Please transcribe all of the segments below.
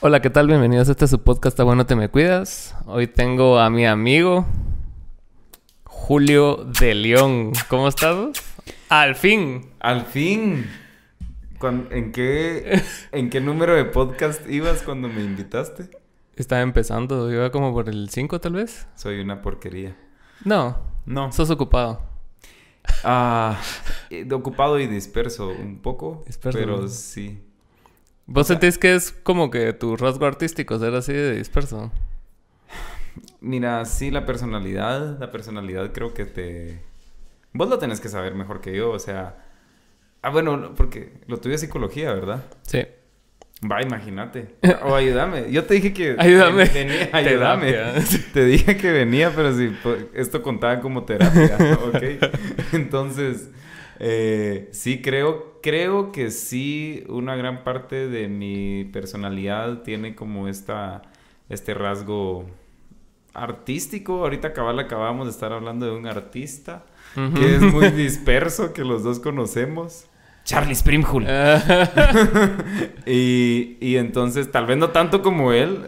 Hola, ¿qué tal? Bienvenidos a este su podcast bueno te me cuidas. Hoy tengo a mi amigo Julio de León. ¿Cómo estás? Al fin. Al fin. ¿En qué, ¿En qué número de podcast ibas cuando me invitaste? Estaba empezando, iba como por el 5 tal vez. Soy una porquería. No, No. sos ocupado. Ah, eh, ocupado y disperso un poco. Disperso. Pero sí. ¿Vos sentís que es como que tu rasgo artístico ser así de disperso? Mira, sí, la personalidad. La personalidad creo que te. Vos lo tenés que saber mejor que yo, o sea. Ah, bueno, no, porque lo tuyo es psicología, ¿verdad? Sí. Va, imagínate. O ayúdame. Yo te dije que. Ayúdame. venía, ayúdame. Te dije que venía, pero si po- esto contaba como terapia, ¿ok? Entonces, eh, sí creo, creo que sí, una gran parte de mi personalidad tiene como esta, este rasgo artístico. Ahorita cabal acabamos de estar hablando de un artista que es muy disperso, que los dos conocemos. Charlie Sprimhul. Y, y entonces, tal vez no tanto como él,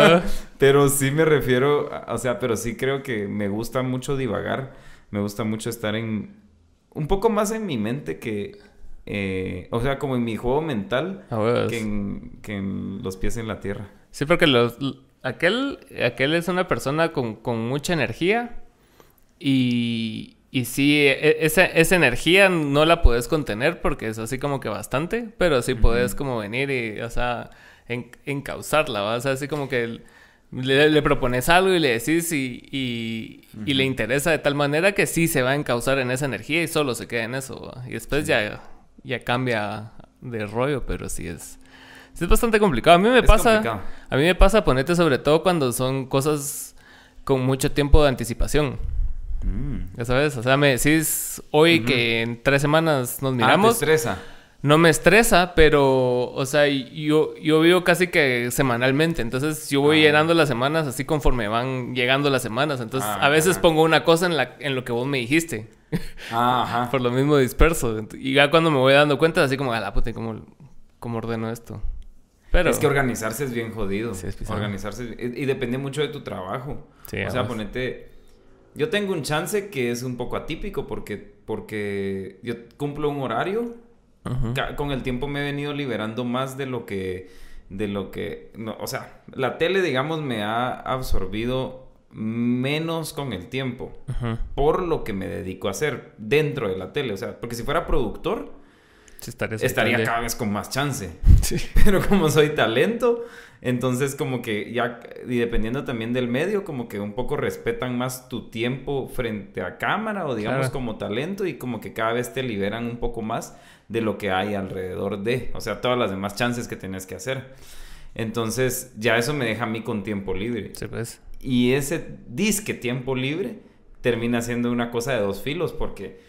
pero sí me refiero, o sea, pero sí creo que me gusta mucho divagar, me gusta mucho estar en, un poco más en mi mente que, eh, o sea, como en mi juego mental, que en, que en los pies en la tierra. Sí, porque los, aquel, aquel es una persona con, con mucha energía y, y sí, e- esa, esa energía no la puedes contener porque es así como que bastante, pero sí puedes como venir y, o sea, en, encauzarla, ¿va? O sea, así como que le, le propones algo y le decís y, y, y le interesa de tal manera que sí se va a encauzar en esa energía y solo se queda en eso, ¿va? Y después ya, ya cambia de rollo, pero sí es... sí es bastante complicado. A mí me Es pasa... complicado. A mí me pasa ponerte sobre todo cuando son cosas con mucho tiempo de anticipación. Mm. Ya sabes, o sea, me decís hoy que en tres semanas nos Ah, te miramos. estresa. No me estresa, pero, o sea, yo, yo vivo casi que semanalmente. Entonces yo voy Ah. llenando las semanas así conforme van llegando las semanas. Entonces Ah, a veces pongo una cosa en, la, en lo que vos me dijiste. Ah, ajá. Por lo mismo disperso. Y ya cuando me voy dando cuenta, así como, a la puta, ¿cómo, cómo ordeno esto? Pero... Es que organizarse es bien jodido. Sí, es organizarse es- y, y depende mucho de tu trabajo. Sí, o sea, además. ponete. Yo tengo un chance que es un poco atípico porque, porque yo cumplo un horario. Con el tiempo me he venido liberando más de lo que. De lo que. no, o sea, la tele, digamos, me ha absorbido menos con el tiempo. Por lo que me dedico a hacer dentro de la tele. O sea, porque si fuera productor, estaría cada vez con más chance. Sí. Pero como soy talento, entonces como que ya, y dependiendo también del medio, como que un poco respetan más tu tiempo frente a cámara o digamos Claro. como talento y como que cada vez te liberan un poco más de lo que hay alrededor de, o sea, todas las demás chances que tienes que hacer. Entonces ya eso me deja a mí con tiempo libre. Sí, pues. Y ese disque tiempo libre termina siendo una cosa de dos filos porque...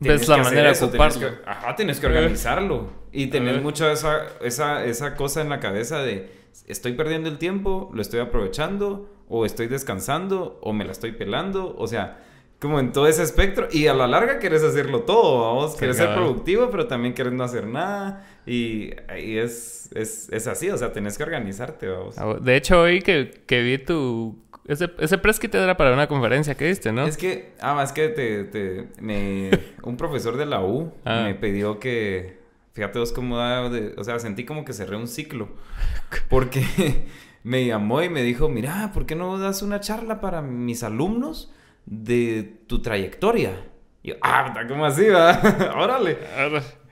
Ves la que hacer manera de eso, tienes ocuparlo. que- ajá, tienes que organizarlo. Y tener ver. mucho esa, esa, esa cosa en la cabeza de estoy perdiendo el tiempo, lo estoy aprovechando, o estoy descansando, o me la estoy pelando. O sea, como en todo ese espectro. Y a la larga quieres hacerlo todo, vamos. Sí, Quieres ser productivo, pero también quieres no hacer nada. Y, y es, es, es así, o sea, tenés que organizarte, vamos. Ah, De hecho, hoy que, que vi tu... Ese, ese press era para una conferencia que diste, ¿no? Es que, ah, es que te, te- me, un profesor de la U Ah. me pidió que, fíjate vos cómo o sea, sentí como que cerré un ciclo, porque me llamó y me dijo, mira, ¿por qué no das una charla para mis alumnos de tu trayectoria? Y yo, ah, ¿cómo así, va? Órale.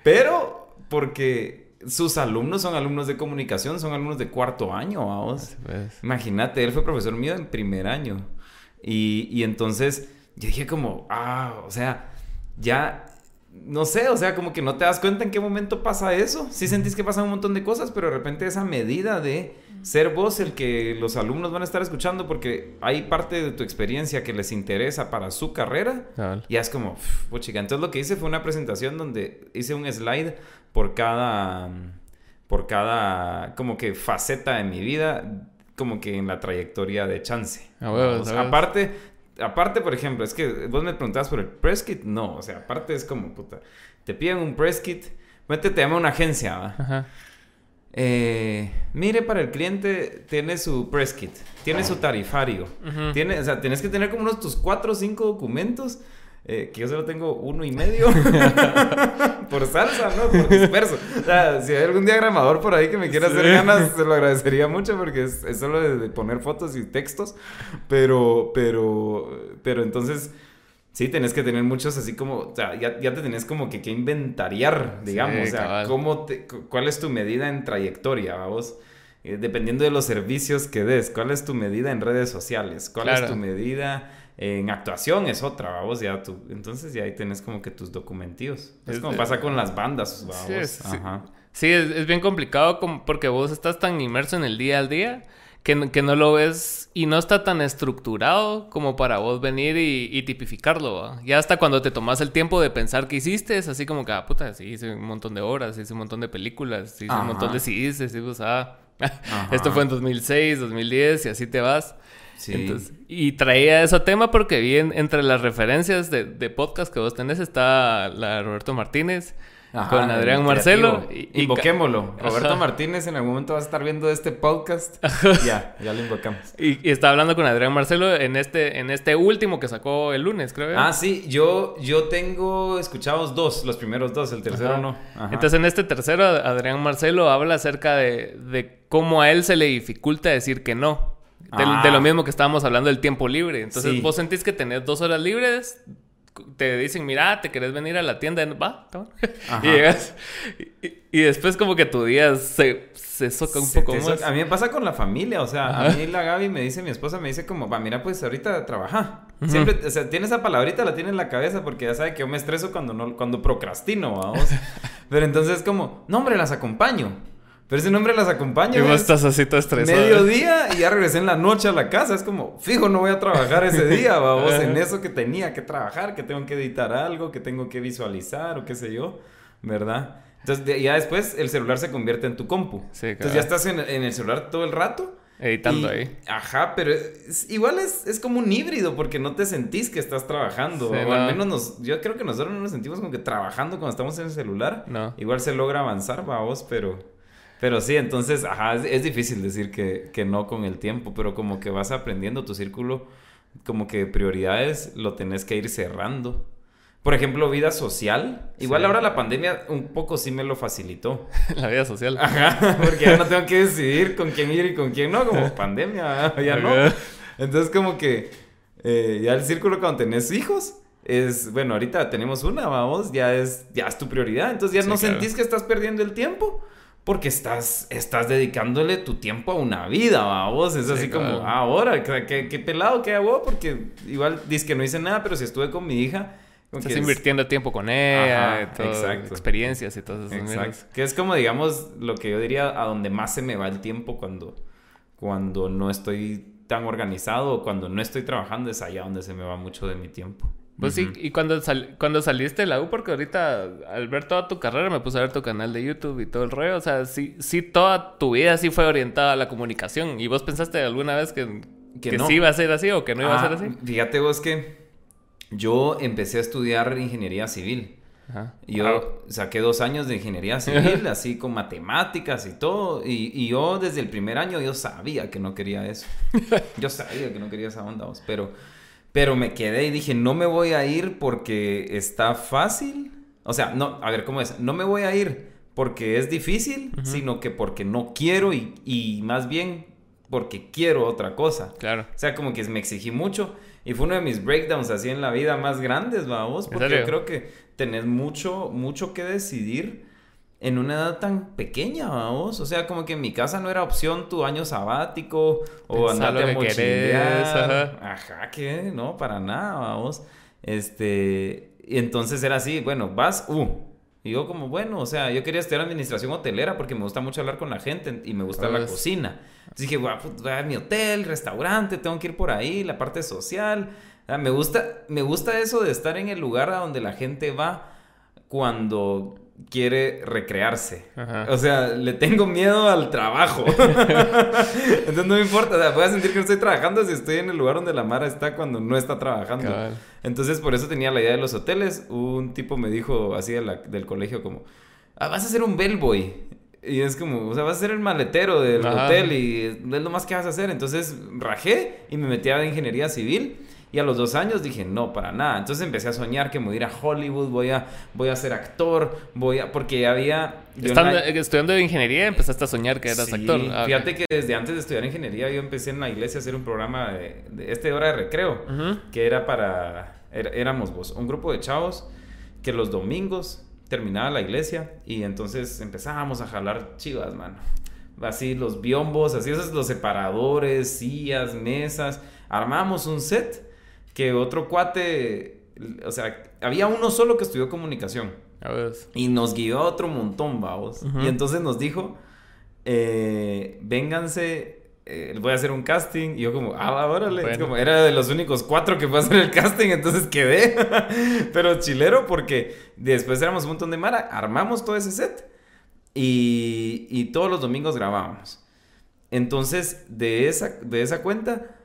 Pero, porque sus alumnos son alumnos de comunicación, son alumnos de cuarto año, vamos. Imagínate, él fue profesor mío en primer año. Y, y entonces yo dije como, ah, o sea, ya, no sé, o sea, como que no te das cuenta en qué momento pasa eso. Sí sentís que pasan un montón de cosas, pero de repente esa medida de ser vos el que los alumnos van a estar escuchando porque hay parte de tu experiencia que les interesa para su carrera. Ya es como, "Uf, chica. Entonces lo que hice fue una presentación donde hice un slide por cada, por cada, como que faceta de mi vida, como que en la trayectoria de chance. A a. Aparte, aparte, por ejemplo, es que vos me preguntabas por el press kit, no, o sea, aparte es como, puta, te piden un press kit, vete, te llama una agencia, ¿va? Ajá. Eh, mire, para el cliente tiene su press kit, tiene su tarifario, tiene, o sea, tienes que tener como unos tus cuatro o cinco documentos. Eh, que yo solo tengo uno y medio por salsa, ¿no? Por disperso. O sea, si hay algún diagramador por ahí que me quiera hacer ganas, se lo agradecería mucho porque es, solo de, poner fotos y textos. Pero, pero, pero entonces, sí, tenés que tener muchos así como, o sea, ya, te tenés como que, que inventariar, digamos. o sea, cómo te, cuál es tu medida en trayectoria, vamos. Eh, dependiendo de los servicios que des, cuál es tu medida en redes sociales, cuál es tu medida en actuación es otra, vamos, ya tú, entonces ya ahí tenés como que tus documentos. Es, como pasa con las bandas, vamos. Sí, sí. es, bien complicado porque vos estás tan inmerso en el día al día que, que, no lo ves y no está tan estructurado como para vos venir y, tipificarlo. Ya hasta cuando te tomas el tiempo de pensar qué hiciste, es así como que, ah, puta, sí, hice un montón de horas, hice un montón de películas, hice un montón de CDs, decimos, ah, esto fue en 2006, 2010 y así te vas. Sí. y traía ese tema porque vi entre las referencias de, podcast que vos tenés está la de Roberto Martínez. Con Adrián Marcelo. Y, Invoquémoslo. Roberto Martínez en algún momento va a estar viendo este podcast. ya, ya lo invocamos. Y, y, está hablando con Adrián Marcelo en este, en este último que sacó el lunes, creo. Ah, sí, yo, yo tengo escuchados dos, los primeros dos, el tercero no. Entonces en este tercero, Adrián Marcelo habla acerca de, de cómo a él se le dificulta decir que no. De, lo ah. mismo que estábamos hablando del tiempo libre. Entonces, vos sentís que tenés dos horas libres, te dicen, mira, te querés venir a la tienda, va, y llegas. Y, después, como que tu día se, se soca un poco más. A mí me pasa con la familia, o sea, a mí la Gaby me dice, mi esposa me dice, como, va, mira, pues ahorita trabaja. Siempre, o sea, tiene esa palabrita, la tiene en la cabeza porque ya sabe que yo me estreso cuando, no, cuando procrastino, vamos. Pero entonces, como, no, hombre, las acompaño. Pero ese nombre las acompaña. Y vos estás así todo estresado. Mediodía y ya regresé en la noche a la casa. Es como, fijo, no voy a trabajar ese día, vamos, en eso que tenía que trabajar, que tengo que editar algo, que tengo que visualizar o qué sé yo, ¿verdad? Entonces, ya después el celular se convierte en tu compu. Sí, Entonces ya estás en, el celular todo el rato. Editando ahí. Ajá, pero igual es, es, como un híbrido porque no te sentís que estás trabajando. o al menos nos, yo creo que nosotros no nos sentimos como que trabajando cuando estamos en el celular. No. Igual se logra avanzar, vamos, pero... Pero sí, entonces, ajá, es, difícil decir que, que, no con el tiempo, pero como que vas aprendiendo tu círculo, como que prioridades lo tenés que ir cerrando. Por ejemplo, vida social. Igual ahora la pandemia un poco sí me lo facilitó. la vida social. Ajá, porque ya no tengo que decidir con quién ir y con quién no, como pandemia, ya no. Entonces como que eh, ya el círculo cuando tenés hijos es, bueno, ahorita tenemos una, vamos, ya es, ya es tu prioridad. Entonces ya no sentís que estás perdiendo el tiempo porque estás, estás dedicándole tu tiempo a una vida, vos. Es así como, ahora, ¿qué, ¿qué, pelado que hago, porque igual dices que no hice nada, pero si estuve con mi hija. Estás invirtiendo tiempo con ella, experiencias y todo eso. Exacto. Que es como, digamos, lo que yo diría a donde más se me va el tiempo cuando, cuando no estoy tan organizado o cuando no estoy trabajando, es allá donde se me va mucho de mi tiempo. Pues sí, y cuando, cuando saliste de la U, porque ahorita al ver toda tu carrera me puse a ver tu canal de YouTube y todo el rollo, o sea, sí, sí toda tu vida sí fue orientada a la comunicación. ¿Y vos pensaste alguna vez que, que, sí iba a ser así o que no iba a ser ah, así? Fíjate vos que yo empecé a estudiar ingeniería civil. Ajá. Yo saqué dos años de ingeniería civil, así con matemáticas y todo. Y, y, yo desde el primer año yo sabía que no quería eso. Yo sabía que no quería esa onda, vos, pero... Pero me quedé y dije, no me voy a ir porque está fácil. O sea, no, a ver, ¿cómo es? No me voy a ir porque es difícil, sino que porque no quiero y, y, más bien porque quiero otra cosa. Claro. O sea, como que me exigí mucho y fue uno de mis breakdowns así en la vida más grandes, vamos, porque yo creo que tenés mucho, mucho que decidir en una edad tan pequeña, vamos. O sea, como que en mi casa no era opción tu año sabático o andarte a mochilear. Ajá. ¿qué? No, para nada, vamos. Este, y entonces era así, bueno, vas, uh. Y yo como, bueno, o sea, yo quería estudiar administración hotelera porque me gusta mucho hablar con la gente y me gusta la pues. cocina. Entonces dije, voy a, mi hotel, restaurante, tengo que ir por ahí, la parte social. me gusta, me gusta eso de estar en el lugar a donde la gente va cuando quiere recrearse. O sea, le tengo miedo al trabajo. Entonces no me importa, o sea, voy a sentir que no estoy trabajando si estoy en el lugar donde la Mara está cuando no está trabajando. Entonces por eso tenía la idea de los hoteles. Un tipo me dijo así del colegio como, ah, vas a ser un bellboy. Y es como, o sea, vas a ser el maletero del hotel y es lo más que vas a hacer. Entonces rajé y me metí a ingeniería civil. Y a los dos años dije, no, para nada. Entonces empecé a soñar que me voy a ir a Hollywood, voy a, voy a ser actor, voy a... Porque ya había... Estando, Estudiando ingeniería empezaste a soñar que eras actor. Ah, fíjate que desde antes de estudiar ingeniería yo empecé en la iglesia a hacer un programa de, este hora de recreo, que era para... éramos vos, un grupo de chavos que los domingos terminaba la iglesia y entonces empezábamos a jalar chivas, mano. Así los biombos, así esos los separadores, sillas, mesas. Armamos un set que otro cuate, o sea, había uno solo que estudió comunicación. Y nos guió a otro montón, vamos. Y entonces nos dijo, eh, vénganse eh, voy a hacer un casting. Y yo como, ah, órale. Como, era de los únicos cuatro que fue a hacer el casting, entonces quedé. Pero chilero porque después éramos un montón de mara, armamos todo ese set y, y todos los domingos grabábamos. Entonces, de esa, de esa cuenta,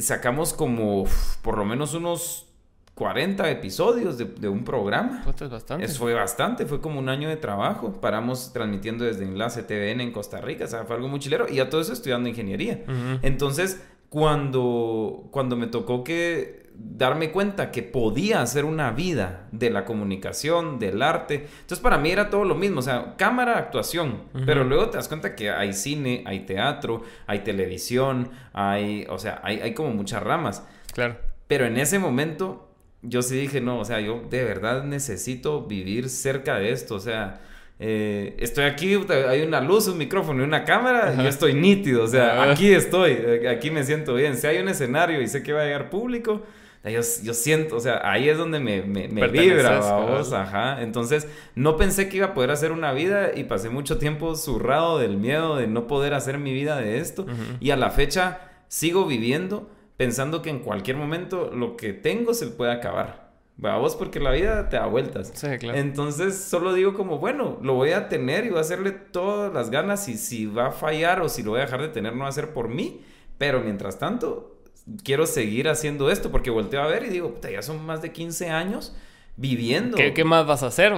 sacamos como por lo menos unos 40 episodios de, un programa. es bastante. Eso fue bastante, fue como un año de trabajo. Paramos transmitiendo desde Enlace TVN en Costa Rica, o sea, fue algo muy chilero. Y ya todo eso estudiando ingeniería. Entonces, cuando, cuando me tocó que darme cuenta que podía hacer una vida de la comunicación, del arte. Entonces para mí era todo lo mismo, o sea, cámara, actuación, pero luego te das cuenta que hay cine, hay teatro, hay televisión, hay, o sea, hay, hay como muchas ramas. Claro. Pero en ese momento yo sí dije, no, o sea, yo de verdad necesito vivir cerca de esto, o sea, eh, estoy aquí, hay una luz, un micrófono y una cámara, y yo estoy nítido, o sea, aquí estoy, aquí me siento bien. Si hay un escenario y sé que va a llegar público, yo, yo siento, o sea, ahí es donde me, me, me vibra, vamos, ajá. Entonces, no pensé que iba a poder hacer una vida y pasé mucho tiempo zurrado del miedo de no poder hacer mi vida de esto. Y a la fecha sigo viviendo pensando que en cualquier momento lo que tengo se puede acabar. Vamos, porque la vida te da vueltas. Sí, claro. Entonces, solo digo como, bueno, lo voy a tener y voy a hacerle todas las ganas y si va a fallar o si lo voy a dejar de tener, no va a ser por mí. Pero mientras tanto, quiero seguir haciendo esto porque volteo a ver y digo, ya son más de 15 años viviendo. ¿Qué, más vas a hacer?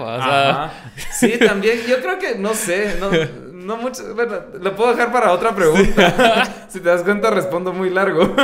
Sí, también, yo creo que, no sé, no, no mucho. Bueno, lo puedo dejar para otra pregunta. si te das cuenta, respondo muy largo. no,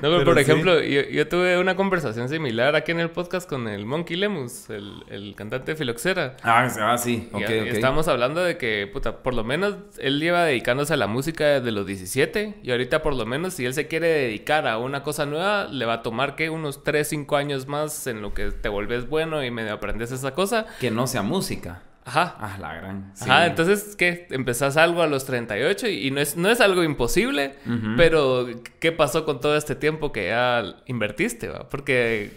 pero, por ejemplo, yo, tuve una conversación similar aquí en el podcast con el Monkey Lemus, el, el cantante de Filoxera. Ah, ah sí. Ok, y, Estábamos hablando de que, puta, por lo menos él lleva dedicándose a la música desde los 17. Y ahorita, por lo menos, si él se quiere dedicar a una cosa nueva, le va a tomar que unos 3, 5 años más en lo que te vuelves bueno y medio aprendes esa cosa. Que no sea música. Ajá. Ah, la gran. Ajá, entonces, ¿qué? Empezás algo a los 38 y, no, es, no es algo imposible, pero ¿qué pasó con todo este tiempo que ya invertiste? Va? Porque,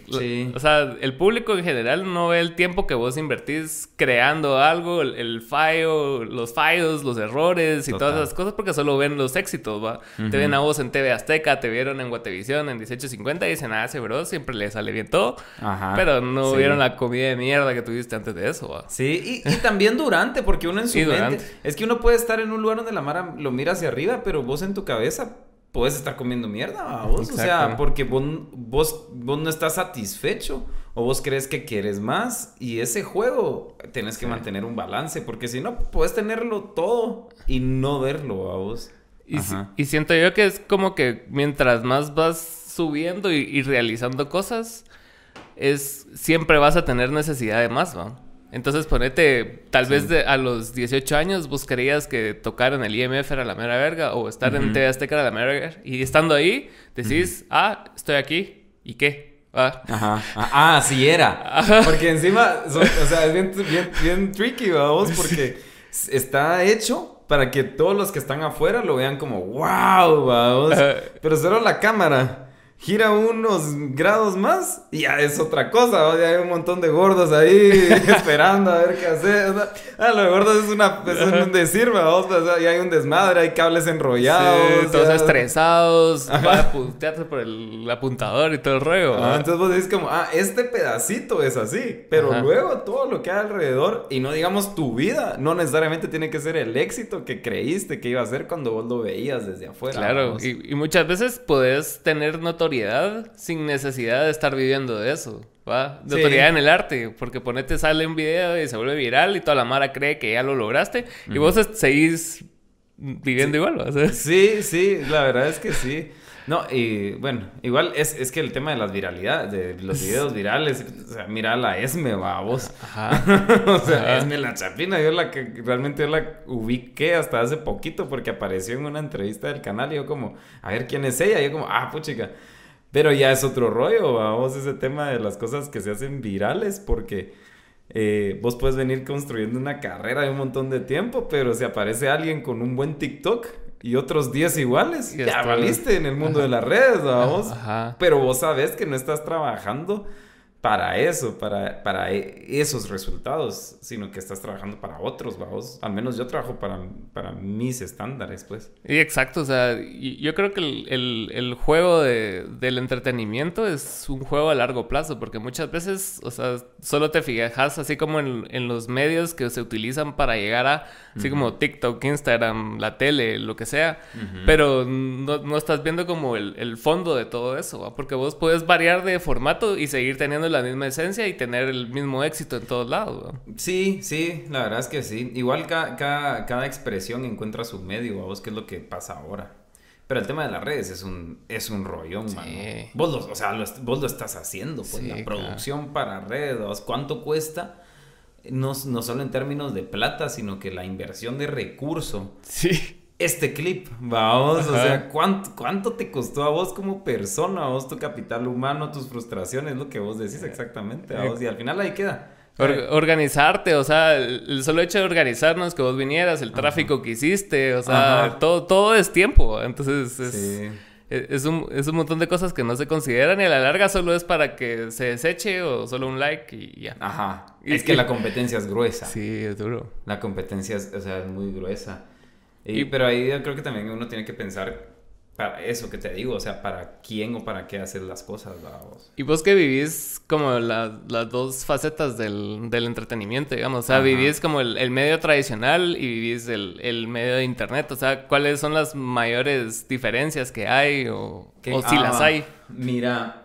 o sea, el público en general no ve el tiempo que vos invertís creando algo, el, fallo, los fallos, los errores y todas esas cosas, porque solo ven los éxitos, ¿va? Te ven a vos en TV Azteca, te vieron en Guatevisión en 1850 y dicen, ah, ese bro siempre le sale bien todo, Ajá. pero no vieron la comida de mierda que tuviste antes de eso, ¿va? Sí, y también durante, porque uno en su mente. Es que uno puede estar en un lugar donde la Mara lo mira hacia arriba, pero vos en tu cabeza puedes estar comiendo mierda, vos. O sea, porque vos, vos, no estás satisfecho o vos crees que quieres más. Y ese juego tenés que mantener un balance, porque si no, puedes tenerlo todo y no verlo a vos. Y, siento yo que es como que mientras más vas subiendo y, y realizando cosas, es siempre vas a tener necesidad de más, ¿no? Entonces ponete, tal vez a los 18 años vos creías que tocar en el IMF era la mera verga o estar en TV Azteca era la mera verga. Y estando ahí, decís, ah, estoy aquí. ¿Y qué? Ah. Ajá. Ah, ah sí era. Porque encima, o sea, es bien, bien, tricky, vamos, porque está hecho para que todos los que están afuera lo vean como, wow, vamos. Pero solo la cámara gira unos grados más y ya es otra cosa. Ya hay un montón de gordos ahí esperando a ver qué hacer. ah, lo de gordos es, una, es un decir, vamos. ya hay un desmadre, hay cables enrollados. todos estresados. Va a puntearse por el apuntador y todo el rollo. entonces vos decís como, ah, este pedacito es así. Pero luego todo lo que hay alrededor, y no digamos tu vida, no necesariamente tiene que ser el éxito que creíste que iba a ser cuando vos lo veías desde afuera. Claro, y, y muchas veces podés tener notoriedad sin necesidad de estar viviendo de eso. ¿va? Notoriedad en el arte, porque ponete, sale un video y se vuelve viral y toda la mara cree que ya lo lograste y vos seguís viviendo igual, ¿va? Sí, sí, la verdad es que sí. No, y bueno, igual es, es que el tema de las viralidades, de los videos virales, o sea, mira la Esme, va, vos. Ajá. o sea, Esme la Chapina, yo la que realmente yo la ubiqué hasta hace poquito porque apareció en una entrevista del canal y yo como, a ver quién es ella, y yo como, ah, puchica. Pero ya es otro rollo, vamos, ese tema de las cosas que se hacen virales porque... Eh, vos puedes venir construyendo una carrera de un montón de tiempo, pero si aparece alguien con un buen TikTok, y otros 10 iguales, ya valiste en el mundo de las redes, vamos. Pero vos sabes que no estás trabajando para eso, para, para e, esos resultados, sino que estás trabajando para otros, vamos. Al menos yo trabajo para, para mis estándares, pues. Y exacto, o sea, yo creo que el, el, juego de, del entretenimiento es un juego a largo plazo, porque muchas veces, o sea, solo te fijas así como en, en los medios que se utilizan para llegar a, así como TikTok, Instagram, la tele, lo que sea, pero no, no, estás viendo como el, el fondo de todo eso, porque vos puedes variar de formato y seguir teniendo la misma esencia y tener el mismo éxito en todos lados. Sí, sí, la verdad es que sí. Igual cada expresión encuentra su medio, vos qué es lo que pasa ahora. Pero el tema de las redes es un, es un rollón, Vos lo, o sea, vos lo estás haciendo, pues, la producción para redes, ¿cuánto cuesta? No, no solo en términos de plata, sino que la inversión de recurso. Sí este clip, vamos, o sea, ¿cuánto, ¿cuánto te costó a vos como persona, a vos tu capital humano, tus frustraciones, lo que vos decís exactamente, a vos, y al final ahí queda. organizarte, o sea, el solo hecho de organizarnos, que vos vinieras, el tráfico que hiciste, o sea, todo, todo es tiempo, entonces es, es, un, es un montón de cosas que no se consideran y a la larga solo es para que se deseche o solo un like y ya. Ajá, es que la competencia es gruesa. Sí, es duro. La competencia es, o sea, es muy gruesa. Y, pero ahí yo creo que también uno tiene que pensar para eso que te digo, o sea, para quién o para qué hacer las cosas, vamos. Y vos que vivís como las dos facetas del, del, entretenimiento, digamos, o sea, vivís como el, medio tradicional y vivís el, el, medio de internet, o sea, ¿cuáles son las mayores diferencias que hay o, o si las hay? Mira,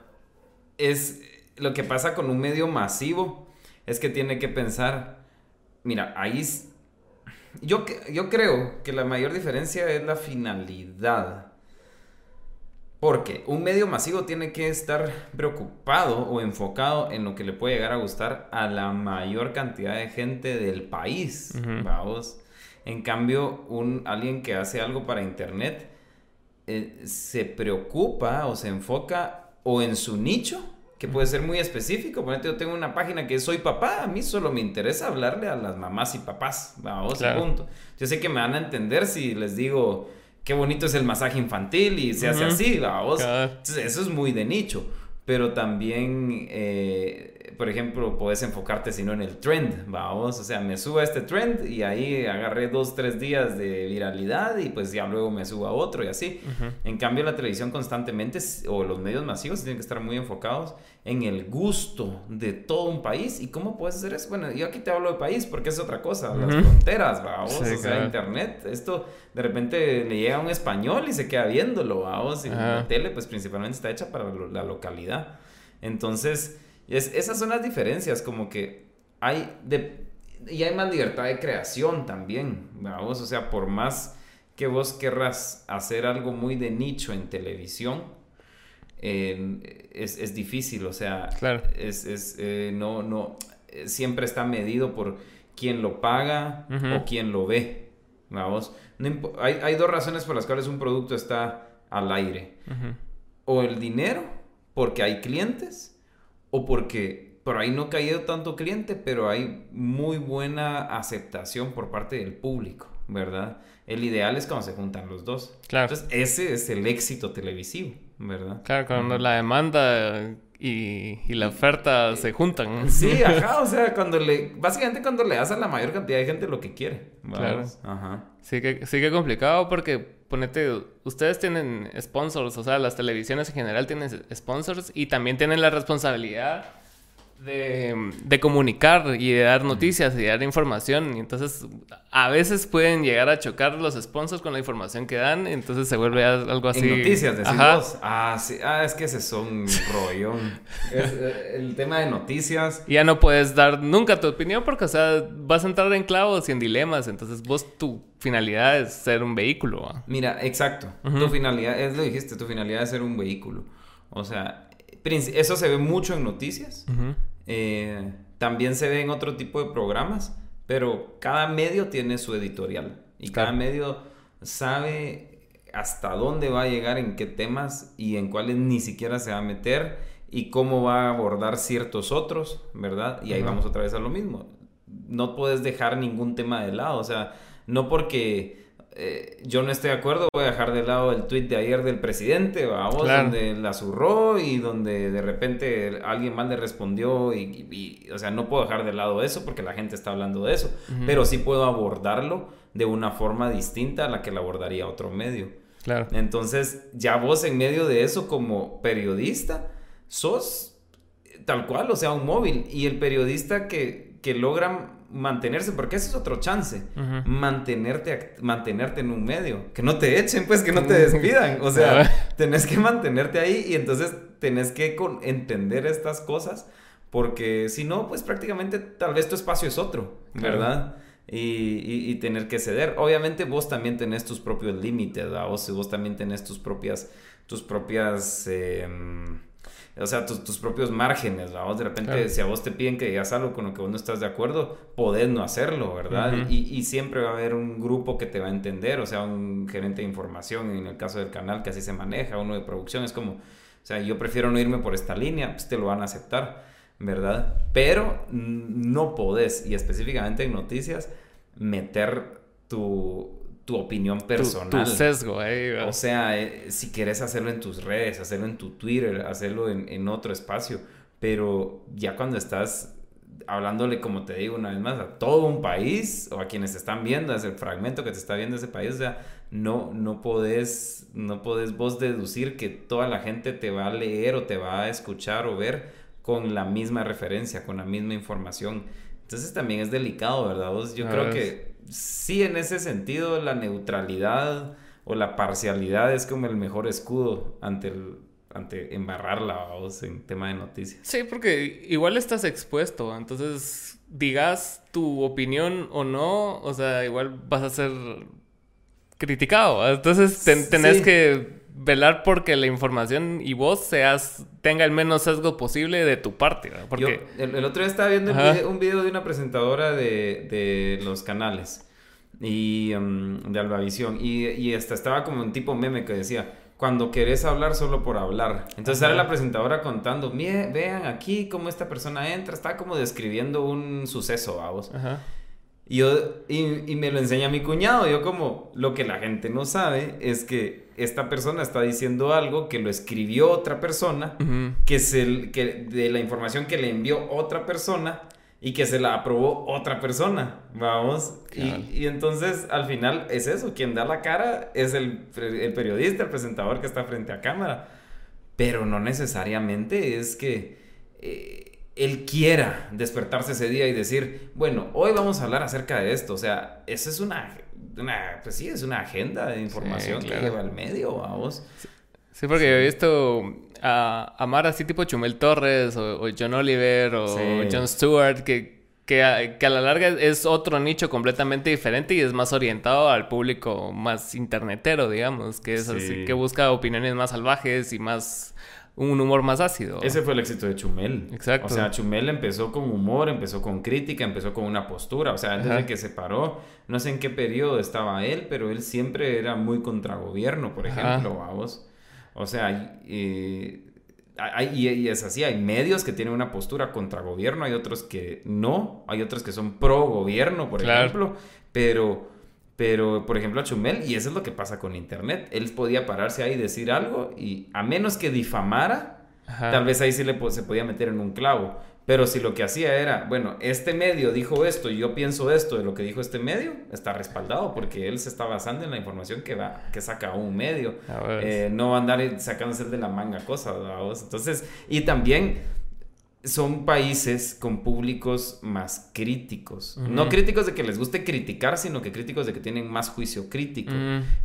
es lo que pasa con un medio masivo, es que tiene que pensar, mira, ahí yo, yo creo que la mayor diferencia es la finalidad. Porque un medio masivo tiene que estar preocupado o enfocado en lo que le puede llegar a gustar a la mayor cantidad de gente del país. Vamos. En cambio, un, alguien que hace algo para internet eh, se preocupa o se enfoca o en su nicho que puede ser muy específico. Por ejemplo, yo tengo una página que soy papá, a mí solo me interesa hablarle a las mamás y papás, vamos, punto. Yo sé que me van a entender si les digo qué bonito es el masaje infantil y se hace así, vamos. eso es muy de nicho, pero también eh, por ejemplo, puedes enfocarte sino en el trend, vamos, o sea, me subo a este trend y ahí agarré dos, tres días de viralidad y pues ya luego me subo a otro y así. En cambio, la televisión constantemente o los medios masivos tienen que estar muy enfocados en el gusto de todo un país. Y cómo puedes hacer eso. Bueno, yo aquí te hablo de país porque es otra cosa, las fronteras, vamos, o sea, internet, esto de repente le llega a un español y se queda viéndolo, vamos, y la tele pues principalmente está hecha para la localidad. Entonces, es, esas son las diferencias, como que hay de, y hay más libertad de creación también, vamos, o sea, por más que vos querrás hacer algo muy de nicho en televisión, es, es, difícil, o sea, claro. es, es eh, no, no, siempre está medido por quién lo paga o quién lo ve, vamos. hay, hay, dos razones por las cuales un producto está al aire. O el dinero, porque hay clientes, o porque por ahí no ha caído tanto cliente, pero hay muy buena aceptación por parte del público, ¿verdad? El ideal es cuando se juntan los dos. Claro. Entonces, ese es el éxito televisivo, ¿verdad? Claro, cuando la demanda y, y, la oferta se juntan. Sí, ajá, o sea, cuando le, básicamente cuando le das a la mayor cantidad de gente lo que quiere. Claro. Ajá. Sí que, sí que complicado porque, ponete, ustedes tienen sponsors, o sea, las televisiones en general tienen sponsors y también tienen la responsabilidad de, comunicar y de dar noticias y de dar información. Y entonces a veces pueden llegar a chocar los sponsors con la información que dan. entonces se vuelve algo así. En noticias, decimos. Ah, sí. Ah, es que ese son rollón. Eh, el tema de noticias. ya no puedes dar nunca tu opinión porque, o sea, vas a entrar en clavos y en dilemas. Entonces vos tu finalidad es ser un vehículo. Mira, exacto. Tu finalidad, es lo dijiste, tu finalidad es ser un vehículo. O sea, eso se ve mucho en noticias. Eh, también se ve en otro tipo de programas, pero cada medio tiene su editorial y cada medio sabe hasta dónde va a llegar, en qué temas y en cuáles ni siquiera se va a meter y cómo va a abordar ciertos otros, ¿verdad? Y ahí vamos otra vez a lo mismo. No puedes dejar ningún tema de lado, o sea, no porque eh, yo no estoy de acuerdo, voy a dejar de lado el tweet de ayer del presidente, vamos, donde la zurró y donde de repente alguien más le respondió y, o sea, no puedo dejar de lado eso porque la gente está hablando de eso, pero sí puedo abordarlo de una forma distinta a la que la abordaría otro medio. Claro. Entonces, ya vos en medio de eso como periodista, sos tal cual, o sea, un móvil. Y el periodista que, que logra mantenerse, porque ese es otro chance, mantenerte, mantenerte en un medio, que no te echen, pues que no te despidan, o sea, tenés que mantenerte ahí y entonces tenés que entender estas cosas, porque si no, pues prácticamente tal vez tu espacio es otro, ¿verdad? Y, y, tener que ceder. Obviamente vos también tenés tus propios límites, ¿verdad? Vos, vos también tenés tus propias, tus propias... Em, o sea, tus, propios márgenes, vamos, de repente si a vos te piden que digas algo con lo que vos no estás de acuerdo, podés no hacerlo, ¿verdad? y, siempre va a haber un grupo que te va a entender, o sea, un gerente de información, en el caso del canal, que así se maneja, uno de producción, es como, o sea, yo prefiero no irme por esta línea, pues te lo van a aceptar, ¿verdad? Pero no podés, y específicamente en noticias, meter tu, tu opinión personal. Tu, sesgo, eh, O sea, eh, si quieres hacerlo en tus redes, hacerlo en tu Twitter, hacerlo en, otro espacio, pero ya cuando estás hablándole, como te digo una vez más, a todo un país o a quienes están viendo, es el fragmento que te está viendo ese país, o sea, no, no podés, no podés vos deducir que toda la gente te va a leer o te va a escuchar o ver con la misma referencia, con la misma información. Entonces también es delicado, ¿verdad? Vos, yo creo que sí, en ese sentido, la neutralidad o la parcialidad es como el mejor escudo ante el ante embarrarla voz en tema de noticias. Sí, porque igual estás expuesto, entonces digas tu opinión o no, o sea, igual vas a ser criticado, entonces tenés que velar porque la información y vos seas tenga el menos sesgo posible de tu parte. Porque... el, otro día estaba viendo un video, de una presentadora de, de los canales y um, de Albavisión y, y hasta estaba como un tipo meme que decía cuando querés hablar solo por hablar. Entonces sale la presentadora contando, vean aquí cómo esta persona entra, está como describiendo un suceso, vamos. Ajá. Y, yo, y, me lo enseña mi cuñado. Yo como, lo que la gente no sabe es que esta persona está diciendo algo que lo escribió otra persona, que, es el, que de la información que le envió otra persona y que se la aprobó otra persona. Vamos. Y, y, entonces al final es eso, quien da la cara es el, el periodista, el presentador que está frente a cámara. Pero no necesariamente es que... Eh, él quiera despertarse ese día y decir, bueno, hoy vamos a hablar acerca de esto. O sea, eso es una, una pues sí, es una agenda de información que lleva al medio, vamos. Sí, porque yo he visto a Amar así tipo Chumel Torres o, John Oliver o John Stewart que, que a, que, a, la larga es otro nicho completamente diferente y es más orientado al público más internetero, digamos, que es así, que busca opiniones más salvajes y más un humor más ácido. Ese fue el éxito de Chumel. Exacto. O sea, Chumel empezó con humor, empezó con crítica, empezó con una postura. O sea, antes de que se paró, no sé en qué periodo estaba él, pero él siempre era muy contra gobierno, por ejemplo, vamos. O sea, y, es así, hay medios que tienen una postura contra gobierno, hay otros que no, hay otros que son pro gobierno, por ejemplo, pero pero, por ejemplo, a Chumel, y eso es lo que pasa con Internet, él podía pararse ahí y decir algo y a menos que difamara, tal vez ahí sí le, se podía meter en un clavo. Pero si lo que hacía era, bueno, este medio dijo esto y yo pienso esto de lo que dijo este medio, está respaldado porque él se está basando en la información que va, que saca un medio. Eh, no andar sacándose de la manga cosas, Entonces, y también son países con públicos más críticos. No críticos de que les guste criticar, sino que críticos de que tienen más juicio crítico.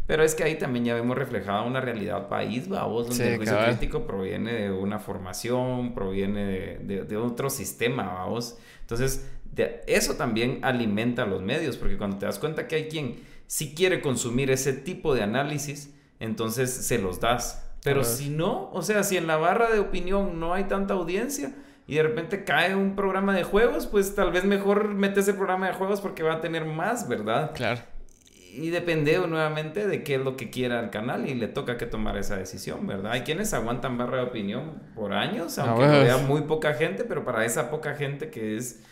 Pero es que ahí también ya vemos reflejada una realidad país, vamos, donde el juicio crítico proviene de una formación, proviene de, otro sistema, vamos. Entonces, eso también alimenta a los medios, porque cuando te das cuenta que hay quien sí quiere consumir ese tipo de análisis, entonces se los das. Pero si no, o sea, si en la barra de opinión no hay tanta audiencia, y de repente cae un programa de juegos, pues tal vez mejor metes el programa de juegos porque va a tener más, ¿verdad? Claro. Y depende nuevamente de qué es lo que quiera el canal y le toca que tomar esa decisión, ¿verdad? Hay quienes aguantan barra de opinión por años, aunque lo vea muy poca gente, pero para esa poca gente que es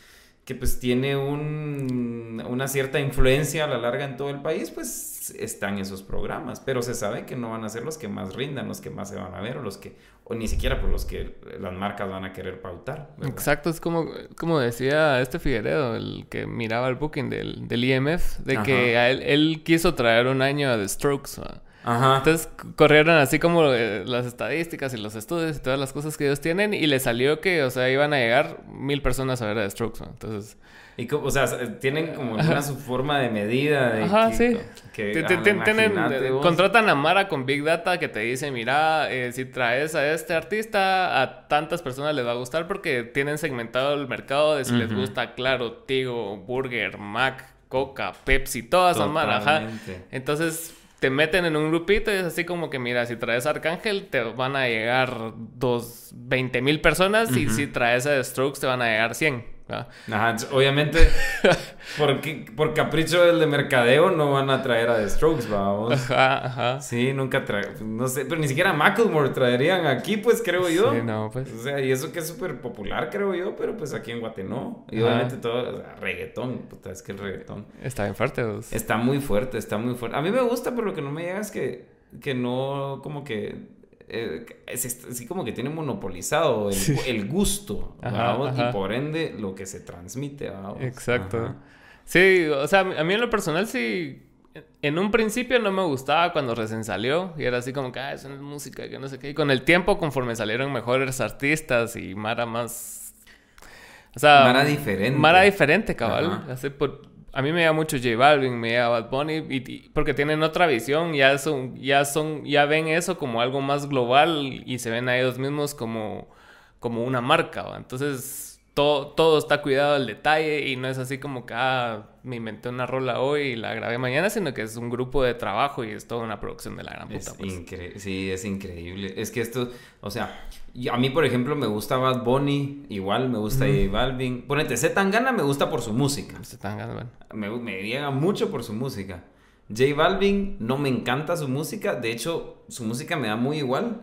que pues tiene un, una cierta influencia a la larga en todo el país, pues están esos programas, pero se sabe que no van a ser los que más rindan, los que más se van a ver o los que, o ni siquiera por los que las marcas van a querer pautar. Exacto, es como, como decía este Figueredo, el que miraba el booking del, del IMF, de que él, él, quiso traer un año a The Strokes. Ajá. Entonces corrieron así como eh, las estadísticas y los estudios y todas las cosas que ellos tienen y le salió que, o sea, iban a llegar mil personas a ver a Strokes, Entonces... Y, o sea, tienen como una su forma de medida de Ajá, sí. tienen, contratan a Mara con Big Data que te dice, mira, eh, si traes a este artista, a tantas personas les va a gustar porque tienen segmentado el mercado de si les gusta, claro, Tigo, Burger, Mac, Coca, Pepsi, todas esas Mara. Ajá. Entonces te meten en un grupito y es así como que, mira, si traes a Arcángel te van a llegar dos, 20 mil personas y si traes a The Strokes te van a llegar 100. Ajá, obviamente, por, por capricho del de mercadeo no van a traer a The Strokes, vamos. Ajá, ajá. Sí, nunca trae, no sé, pero ni siquiera Macklemore traerían aquí, pues creo yo. Sí, no, pues. O sea, y eso que es súper popular, creo yo, pero pues aquí en Guate no. Y obviamente todo, o sea, reggaetón, puta, es que el reggaetón. Está bien fuerte, vos. Está muy fuerte, está muy fuerte. A mí me gusta, pero lo que no me llega es que, que no, como que eh, es, así como que tiene monopolizado el, gusto, y por ende lo que se transmite. Exacto. Sí, o sea, a mí en lo personal sí, en un principio no me gustaba cuando recién salió y era así como que, ah, eso no es música, que no sé qué. Y con el tiempo, conforme salieron mejores artistas y Mara más... O sea, Mara diferente. Mara diferente, cabal. Así por, a mí me da mucho J Balvin, me da Bad Bunny, porque tienen otra visión, ya son, ya son, ya ven eso como algo más global y se ven a ellos mismos como, como una marca, entonces todo, todo está cuidado al detalle y no es así como que, ah, me inventé una rola hoy y la grabé mañana, sino que es un grupo de trabajo y es toda una producción de la gran puta. Pues. Sí, es increíble. Es que esto, o sea, a mí, por ejemplo, me gusta Bad Bunny, igual me gusta J Balvin. Ponete, Z Tangana me gusta por su música. Z Tangana, bueno. Me, me llega mucho por su música. J Balvin no me encanta su música, de hecho su música me da muy igual,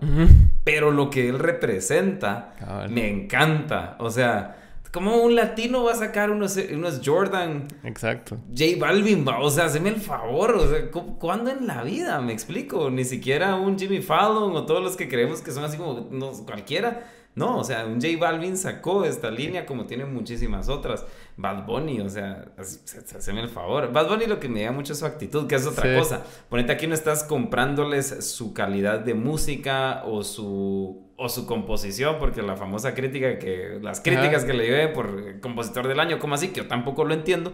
pero lo que él representa me encanta, o sea, ¿Cómo un latino va a sacar unos, unos Jordan? Exacto. J Balvin, o sea, hazme el favor, o sea, ¿cuándo en la vida? Me explico, ni siquiera un Jimmy Fallon o todos los que creemos que son así como no, cualquiera no, o sea, un J Balvin sacó esta línea como tiene muchísimas otras. Bad Bunny, o sea, haceme el favor. Bad Bunny lo que me da mucho es su actitud, que es otra cosa. Ponete aquí no estás comprándoles su calidad de música o su o su composición, porque la famosa crítica que las críticas que le llevé por compositor del año, como así, que yo tampoco lo entiendo,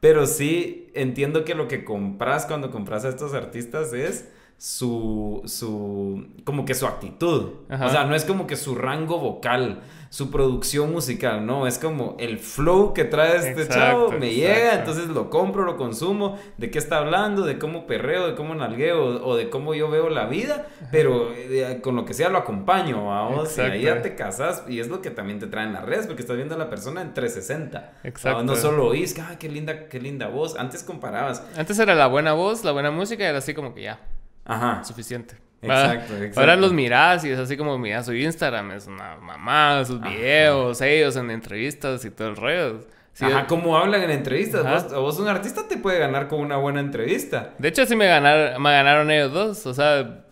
pero sí entiendo que lo que compras cuando compras a estos artistas es su, su, como que su actitud. O sea, no es como que su rango vocal, su producción musical, no, es como el flow que trae este chavo, me llega, entonces lo compro, lo consumo, de qué está hablando, de cómo perreo, de cómo nalgueo o de cómo yo veo la vida, pero eh, con lo que sea lo acompaño, vamos, y ahí ya te casas y es lo que también te traen las redes, porque estás viendo a la persona en 360. Exacto. No solo oís, ah, qué linda, qué linda voz, antes comparabas. Antes era la buena voz, la buena música, era así como que ya. Ajá. Suficiente. Exacto, exacto. Ahora los mirás y es así como miras su Instagram, es una mamá, sus videos, ellos en entrevistas y todo el rollo. Ajá, ¿cómo hablan en entrevistas? Vos, un artista te puede ganar con una buena entrevista. De hecho, sí me ganaron, me ganaron ellos dos. O sea,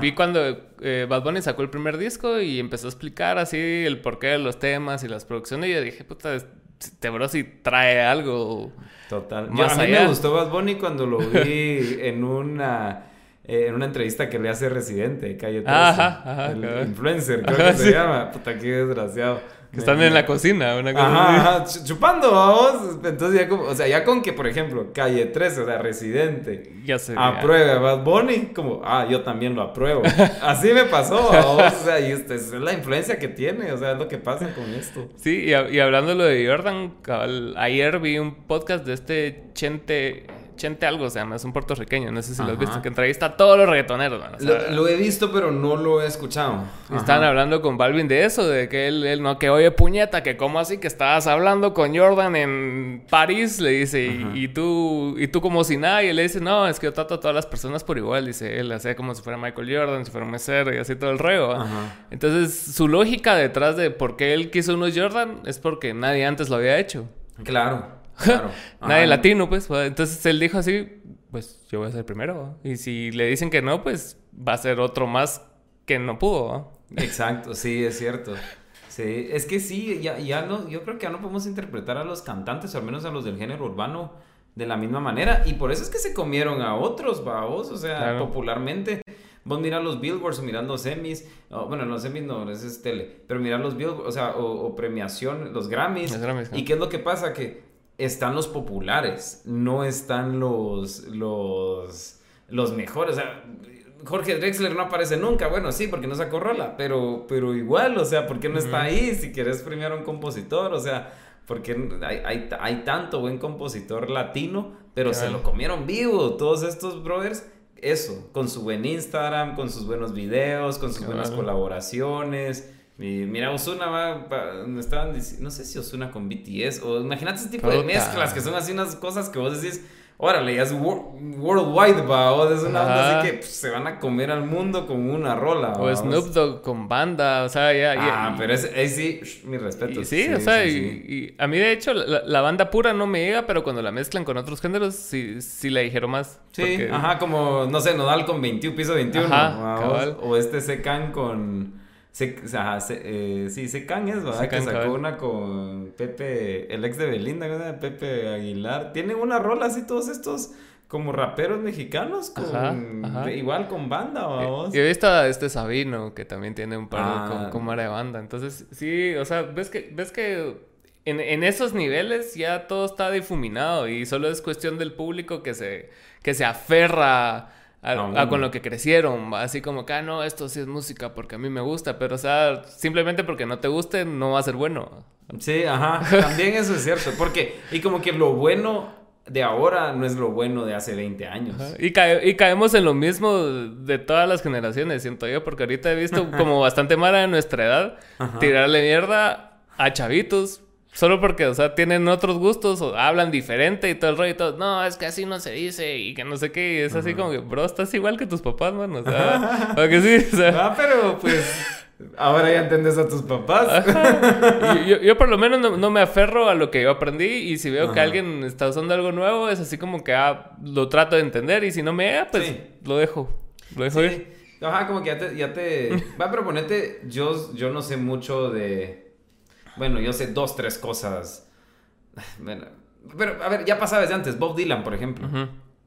vi cuando eh, Bad Bunny sacó el primer disco y empezó a explicar así el porqué de los temas y las producciones. Y yo dije, puta, este bro si trae algo. Total. a mí me gustó Bad Bunny cuando lo vi en una eh, en una entrevista que le hace Residente, Calle 13. Ajá, ajá, el influencer, creo Ajá, que se llama. Puta, qué desgraciado. Que están en la cocina, una cosa Ajá, chupando, vamos. Entonces ya como, o sea, ya con que, por ejemplo, Calle 13, o sea, Residente, Ya sé. aprueba a Bad Bunny, como, ah, yo también lo apruebo. Así me pasó, vamos, o sea, y este, es la influencia que tiene, o sea, es lo que pasa con esto. Sí, y, y hablando lo de Jordan, ayer vi un podcast de este Chente, Chente algo se llama, es un puertorriqueño, no sé si lo has visto, que entrevista a todos los reggaetoneros, man, o sea, Lo, lo he visto, pero no lo he escuchado. Estaban hablando con Balvin de eso, de que él, él no, que oye puñeta, que cómo así que estabas hablando con Jordan en París, le dice, y, tú, y tú como si nada, y él le dice, no, es que yo trato a todas las personas por igual, dice él, hacía como si fuera Michael Jordan, si fuera un mesero y así todo el reo. Entonces, su lógica detrás de por qué él quiso unos Jordan es porque nadie antes lo había hecho. Claro, claro. Nadie latino, pues. Entonces él dijo así, pues yo voy a ser primero. Y si le dicen que no, pues va a ser otro más que no pudo. Exacto, sí, es cierto. Sí, es que sí, ya, ya no, yo creo que ya no podemos interpretar a los cantantes, o al menos a los del género urbano, de la misma manera. Y por eso es que se comieron a otros, babos, o sea, Claro. popularmente. Vos mirás los billboards o los o, bueno, los Emmys no, ese es tele, pero mirás los billboards, o sea, o, o premiación, los Grammys. Los Grammys, ¿Y qué es lo que pasa? Que están los populares, no están los, los, los mejores. O sea, Jorge Drexler no aparece nunca. Bueno, sí, porque no sacó rola, pero, pero igual, o sea, ¿por qué no está ahí? Si quieres premiar a un compositor, o sea, porque hay, hay, hay tanto buen compositor latino, pero se lo comieron vivo. Todos estos brothers, eso, con su buen Instagram, con sus buenos videos, con sus buenas colaboraciones. Y mira, Osuna va, va- me estaban diciendo, no sé si Osuna con BTS, o imagínate ese tipo de mezclas que son así unas cosas que vos decís, órale, ya es wor- worldwide, va, o es una onda así que pues, se van a comer al mundo con una rola. O Snoop. Dogg con banda, o sea, ya... ya- Ah, y- pero ese, ahí sí, mi respeto. sí, o sea, sí, y, a mí de hecho la, la banda pura no me llega, pero cuando la mezclan con otros géneros sí, sí la dijeron más. Sí, porque- ajá, como, no sé, Nodal con 21, piso 21. Ajá. O este Secan con... Se, ajá, se- eh, sí, Secan es, ¿verdad? Secan, que sacó cabal. una con Pepe, el ex de Belinda, ¿verdad? Pepe Aguilar. Tiene una rola así todos estos como raperos mexicanos con... Ajá, ajá. de- igual con banda, vamos. Yo he visto a este Sabino, que también tiene un par de- Ah. con, con Mara de banda. Entonces, sí, o sea, ves que, ves que en, en esos niveles ya todo está difuminado y solo es cuestión del público que se, que se aferra a, con lo que crecieron. Así como que, ah, no, esto sí es música porque a mí me gusta, pero o sea, simplemente porque no te guste no va a ser bueno. Sí, ajá, también eso es cierto. Porque, y como que lo bueno de ahora no es lo bueno de hace 20 años. Y, cae- y caemos en lo mismo de todas las generaciones, siento yo, porque ahorita he visto como bastante mara de nuestra edad Ajá. tirarle mierda a chavitos. Solo porque, o sea, tienen otros gustos o hablan diferente y todo el rollo y todo. No, es que así no se dice y que no sé qué. Y es así como que, bro, estás igual que tus papás, man. O sea, ¿a que sí? O sea, Ah, pero pues ahora ya entendés a tus papás. yo, yo- yo por lo menos no, no me aferro a lo que yo aprendí y si veo que alguien está usando algo nuevo, es así como que ah, lo trato de entender y si no me llega, pues Sí. lo dejo. Lo dejo ir. Ajá, como que ya te, ya te... Va, pero ponete, yo, yo no sé mucho de... Bueno, yo sé dos, tres cosas. Bueno, pero, a ver, ya pasaba desde antes. Bob Dylan, por ejemplo.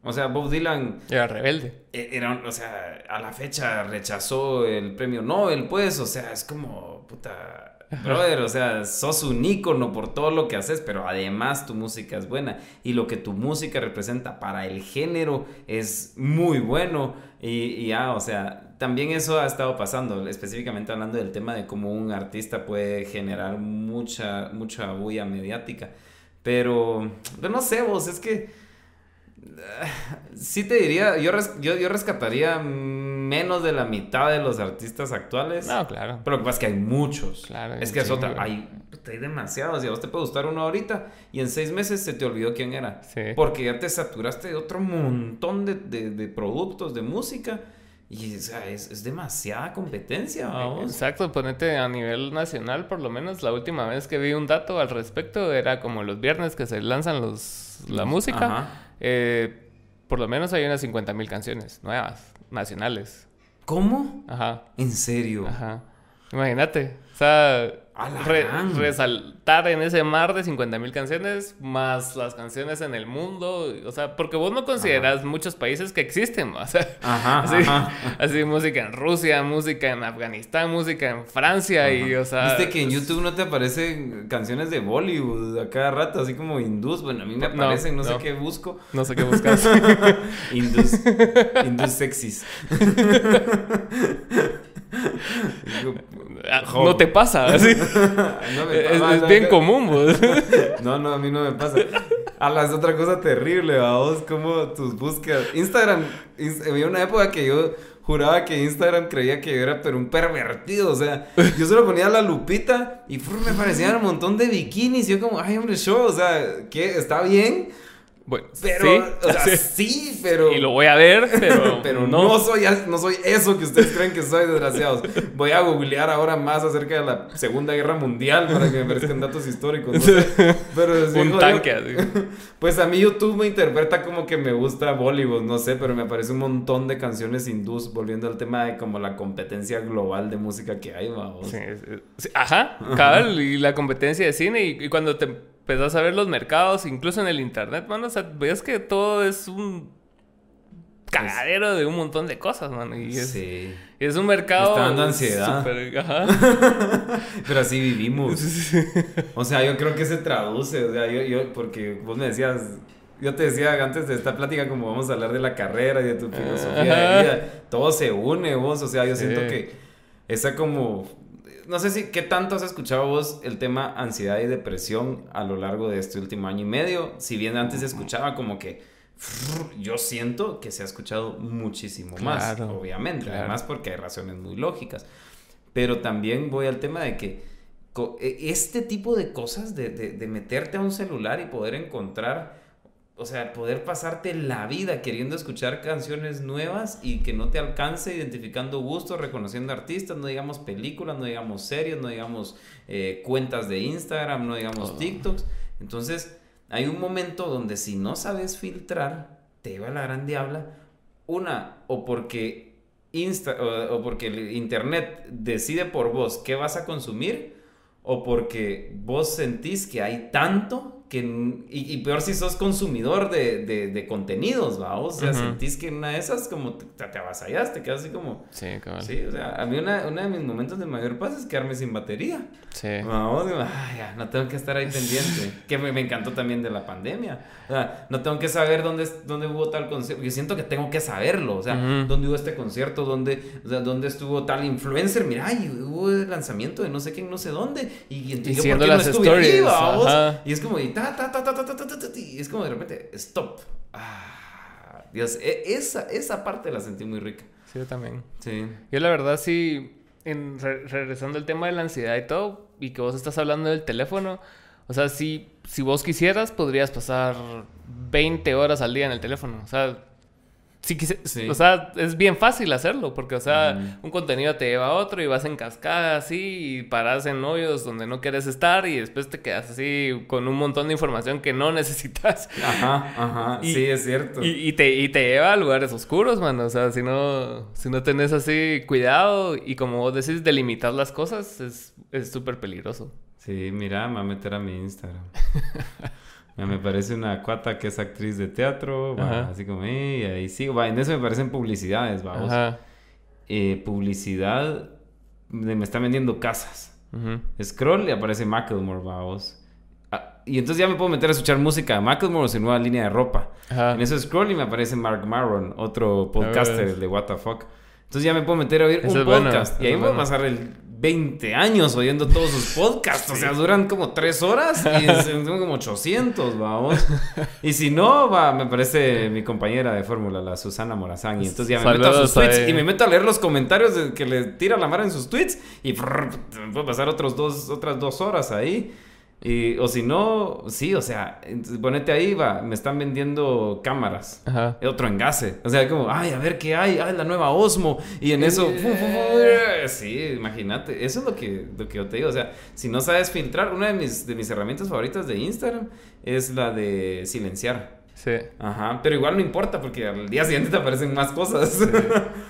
O sea, Bob Dylan Era rebelde. eh, era, un- o sea, a la fecha rechazó el premio Nobel, pues, o sea, es como, puta, brother, o sea, sos un ícono por todo lo que haces, pero además tu música es buena. Y lo que tu música representa para el género es muy bueno. Y, y ya, o sea, también eso ha estado pasando, específicamente hablando del tema de cómo un artista puede generar mucha, mucha bulla mediática, pero, no sé, vos, es que... Sí te diría, yo rescataría menos de la mitad de los artistas actuales. No, claro. Pero lo que pasa es que hay muchos. Claro, es que es otra. Hay, hay demasiados. Y a vos te puede gustar uno ahorita y en seis meses se te olvidó quién era. Sí. Porque ya te saturaste de otro montón de, de- de productos, de música. Y o sea, es, es demasiada competencia. vamos. Exacto, ponete a nivel nacional, por lo menos la última vez que vi un dato al respecto era como los viernes que se lanzan los la música. Ajá. eh, por lo menos hay unas 50 mil canciones nuevas, nacionales. ¿Cómo? Ajá, ¿En serio? ajá. Imagínate. O sea, resaltar en ese mar de 50 mil canciones, más las canciones en el mundo. O sea, porque vos no consideras muchos países que existen. O sea, ajá, así, música en Rusia, música en Afganistán, música en Francia. Y, o sea. Viste que en YouTube no te aparecen canciones de Bollywood a cada rato, así como hindús. Bueno, a mí me aparecen, no, sé qué busco. No sé qué buscas. hindús. hindús sexys. Ah, no te pasa. Es, bien común. no, no, a mí no me pasa. A la es otra cosa terrible, vos, como tus búsquedas. Instagram, había una época que yo juraba que Instagram creía que yo era pero un pervertido, o sea, yo solo ponía la lupita y me parecían un montón de bikinis, y yo como, ay hombre, show, o sea, que está bien, bueno, pero, ¿sí? o sea, sí, pero. Y lo voy a ver, pero. pero no. soy, no soy eso que ustedes creen que soy, desgraciados. Voy a googlear ahora más acerca de la Segunda Guerra Mundial para que me parezcan datos históricos. Pero Un tanque así. Pues a mí YouTube me interpreta como que me gusta Bollywood, no sé, pero me aparece un montón de canciones hindús, volviendo al tema de como la competencia global de música que hay, vamos. Sí, ajá, cabal, y la competencia de cine, y cuando te empezás a ver los mercados, incluso en el internet, mano. O sea, ves que todo es un cagadero de un montón de cosas, mano. Y es, sí. es un mercado. está dando ansiedad. Pero así vivimos. O sea, yo creo que se traduce. O sea, yo, yo, porque vos me decías. Yo te decía antes de esta plática, como vamos a hablar de la carrera y de tu filosofía de vida, todo se une, vos. O sea, yo siento que esa como no sé si qué tanto has escuchado vos el tema ansiedad y depresión a lo largo de este último año y medio. Si bien antes se escuchaba como que yo siento que se ha escuchado muchísimo más, obviamente, además porque hay razones muy lógicas. Pero también voy al tema de que e, este tipo de cosas, de, de meterte a un celular y poder encontrar o sea, poder pasarte la vida queriendo escuchar canciones nuevas y que no te alcance identificando gustos, reconociendo artistas, no digamos películas, no digamos series, no digamos eh, cuentas de Instagram, no digamos TikToks. Entonces, hay un momento donde si no sabes filtrar, te va la gran diabla. Una, o porque, Insta, o porque el Internet decide por vos qué vas a consumir, o porque vos sentís que hay tanto y, peor si sos consumidor de, de, contenidos, ¿va? O sea, sentís que una de esas como te, te avasallaste, quedas así como... Sí, cabrón. Sí, o sea, a mí una, uno de mis momentos de mayor paz es quedarme sin batería. Sí. Vamos, ya, no tengo que estar ahí pendiente. que me, me, encantó también de la pandemia. O sea, no tengo que saber dónde, dónde hubo tal concierto. Yo siento que tengo que saberlo. O sea, dónde hubo este concierto, dónde, o sea, dónde estuvo tal influencer. Mira, y hubo el lanzamiento de no sé quién, no sé dónde. Y, entonces, ¿por qué no estuve stories, ahí, Y es como, y ta, ta, ta, ta, ta, ta, ta, ta, y es como de repente, stop. Ah, Dios, e, esa, esa parte la sentí muy rica. Sí, yo también. Sí. Yo la verdad sí, en, regresando al tema de la ansiedad y todo, y que vos estás hablando del teléfono, o sea, si, si vos quisieras, podrías pasar 20 horas al día en el teléfono. O sea, Sí, O sea, es bien fácil hacerlo, porque, o sea, un contenido te lleva a otro y vas en cascada así y paras en hoyos donde no quieres estar y después te quedas así con un montón de información que no necesitas. Ajá, ajá, sí, es cierto. Y, te, y te lleva a lugares oscuros, mano. O sea, si no, si no tenés así cuidado y como vos decís, delimitar las cosas, es súper peligroso. Sí, mira, me voy a meter a mi Instagram. me parece una cuata que es actriz de teatro, así como, y ahí sigo, en eso me parecen publicidades, vamos. Eh, publicidad, me está vendiendo casas. Scroll y aparece Macklemore, vamos. Ah, y entonces ya me puedo meter a escuchar música de Macklemore o su nueva línea de ropa. En eso scroll y me aparece Mark Maron, otro podcaster de What the Fuck. Entonces ya me puedo meter a oír un podcast. y ahí me voy a pasar el 20 años oyendo todos sus podcasts. O sea, duran como 3 horas y tengo como 800, vamos. Y si no, va, me parece mi compañera de fórmula, la Susana Morazán. Y entonces ya me meto a sus tweets y me meto a leer los comentarios que le tira la mar en sus tweets. Y me puedo pasar otros dos, otras dos horas ahí. Y, o si no, sí, o sea, ponete ahí, va, me están vendiendo cámaras. Ajá. Otro engase. O sea, como, ay, a ver qué hay, ay, la nueva Osmo. Y en eso, sí, imagínate. Eso es lo que, lo que yo te digo. O sea, si no sabes filtrar, una de mis, de mis herramientas favoritas de Instagram es la de silenciar. Sí. Ajá, pero igual no importa porque al día siguiente te aparecen más cosas.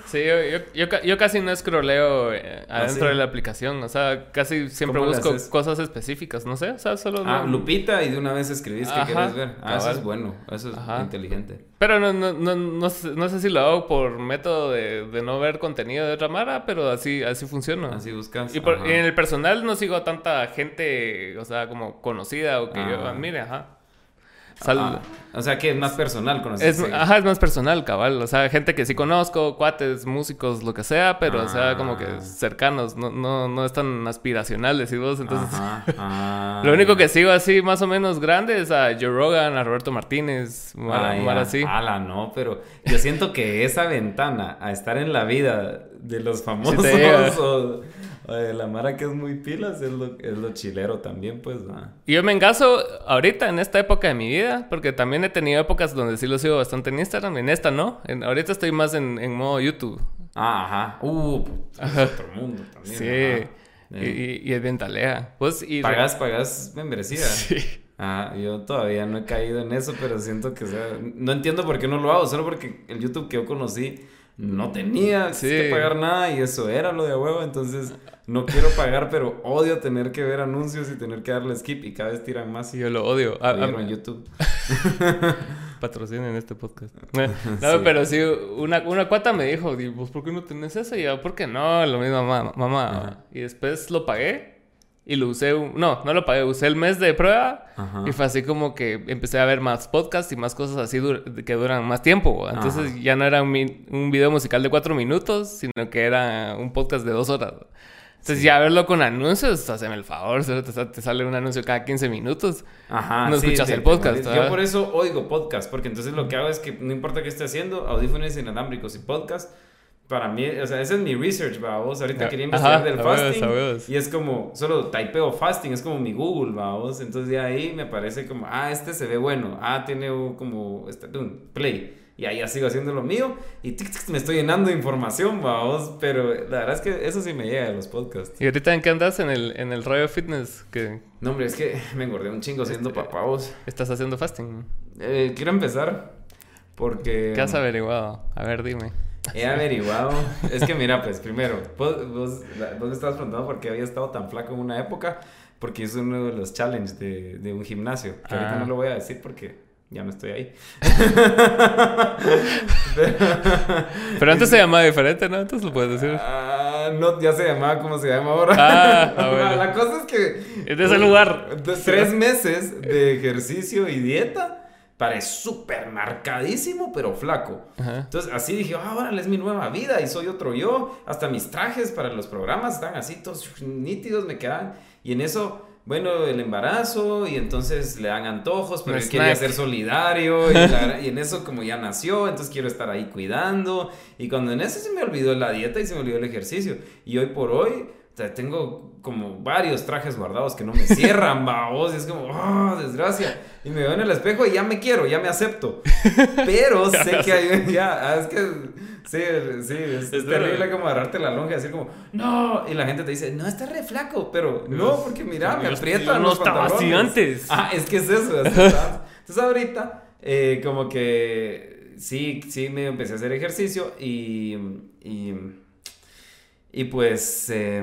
Sí, yo, yo, yo, ca- yo casi no escroleo eh, ¿Ah, adentro sí? de la aplicación. O sea, casi siempre ¿Cómo le busco cosas específicas. No sé, o sea, solo... ah, no- Lupita y de una vez escribís que quieres ver. Ah, eso es bueno, eso es Ajá. inteligente. Pero no, no, no, no, sé, no sé si lo hago por método de, de no ver contenido de otra mara, pero así, así funciona. Así buscas. Y, por- y en el personal no sigo a tanta gente, o sea, como conocida o que yo Ah. admire, ajá. Sal- Ah, o sea que es más personal con es, ajá, es más personal, cabal. O sea, gente que sí conozco, cuates, músicos, lo que sea, pero, o sea, como que Ah. cercanos, no, no, no es tan aspiracional, decís vos. Entonces, Ajá, ah. lo único que sigo así más o menos grande es a Joe Rogan, a Roberto Martínez, Mara ah, así. ala, no, pero yo siento que esa ventana a estar en la vida de los famosos o, o de la Mara que es muy pilas es lo, es lo chilero también, pues. Y yo me engaso ahorita en esta época de mi vida, porque también he tenido épocas donde sí lo sigo bastante en Instagram, en esta no. En- ahorita estoy más en, en modo YouTube. Ah, ajá. Uh, puta, es otro mundo también. Sí. ajá. Y, Eh, y- y es bien talea. Pues, y ¿Pagas, pagas membresía? Sí. Ah, yo todavía no he caído en eso, pero siento que, sea, no entiendo por qué no lo hago, solo porque el YouTube que yo conocí no tenía Sí. que pagar nada y eso era lo de huevo, entonces no quiero pagar, pero odio tener que ver anuncios y tener que darle skip y cada vez tiran más Sí, yo lo odio. A- a- dinero en YouTube. patrocinen este podcast. No, Sí. pero sí, una, una cuata me dijo, "Di, pues, ¿por qué no tenés eso? Y yo, ¿por qué no? Lo mismo, mamá. Y después lo pagué y lo usé. un- No, no lo pagué, usé el mes de prueba. Ajá. Y fue así como que empecé a ver más podcasts y más cosas así dur- que duran más tiempo. Entonces Ajá. ya no era un, un video musical de cuatro minutos, sino que era un podcast de dos horas. Entonces ya verlo con anuncios, haceme el favor, te, sa- te sale un anuncio cada 15 minutos. Ajá, No escuchas te- el podcast. Yo por eso oigo podcast, porque entonces lo que hago es que no importa qué esté haciendo, audífonos inalámbricos y podcast, para mí, o sea, ese es mi research, vamos. Ahorita quería ajá, investigar del a fasting a huevos. y es como, solo typeo fasting, es como mi Google, vamos. Entonces de ahí me parece como, ah, este se ve bueno, ah, tiene como, este, un play. Y ahí ya sigo haciendo lo mío y tic, tic, me estoy llenando de información, vamos. Pero la verdad es que eso sí me llega de los podcasts. ¿Y ahorita en qué andas? En el, en el rollo fitness que No, hombre, es que me engordé un chingo siendo Este, papá, vos. estás haciendo fasting. Eh, quiero empezar porque ¿Qué has averiguado? A ver, dime. He averiguado. es que mira, pues primero, vos, vos, vos me estabas preguntando por qué había estado tan flaco en una época, porque es uno de los challenges de, de un gimnasio, que ahorita Ah. no lo voy a decir porque ya no estoy ahí. Pero antes se llamaba diferente, ¿no? Entonces lo puedes decir. Ah, no, ya se llamaba como se llama ahora. Ah, ah, bueno. La cosa es que... Es de ese lugar. tres meses de ejercicio y dieta, parece súper marcadísimo, pero flaco. Ajá. Entonces así dije, ah, órale, es mi nueva vida y soy otro yo. Hasta mis trajes para los programas están así todos nítidos, me quedan. Y en eso, bueno, el embarazo y entonces le dan antojos, pero él quería ser solidario y, la- y en eso como ya nació, entonces quiero estar ahí cuidando. Y cuando en eso se me olvidó la dieta y se me olvidó el ejercicio. Y hoy por hoy... o sea, tengo como varios trajes guardados que no me cierran, babos. Y es como, oh, desgracia. Y me veo en el espejo y ya me quiero, ya me acepto. Pero sé que hay, ya, ah, es que, sí, sí, es, Es terrible como agarrarte la lonja y decir como, no. Y la gente te dice, no, está re flaco. Pero no, porque mira, me aprietan no los estaba así antes. Ah, es que es eso. está. Entonces ahorita, eh, como que sí, sí, me empecé a hacer ejercicio y, y, y pues eh,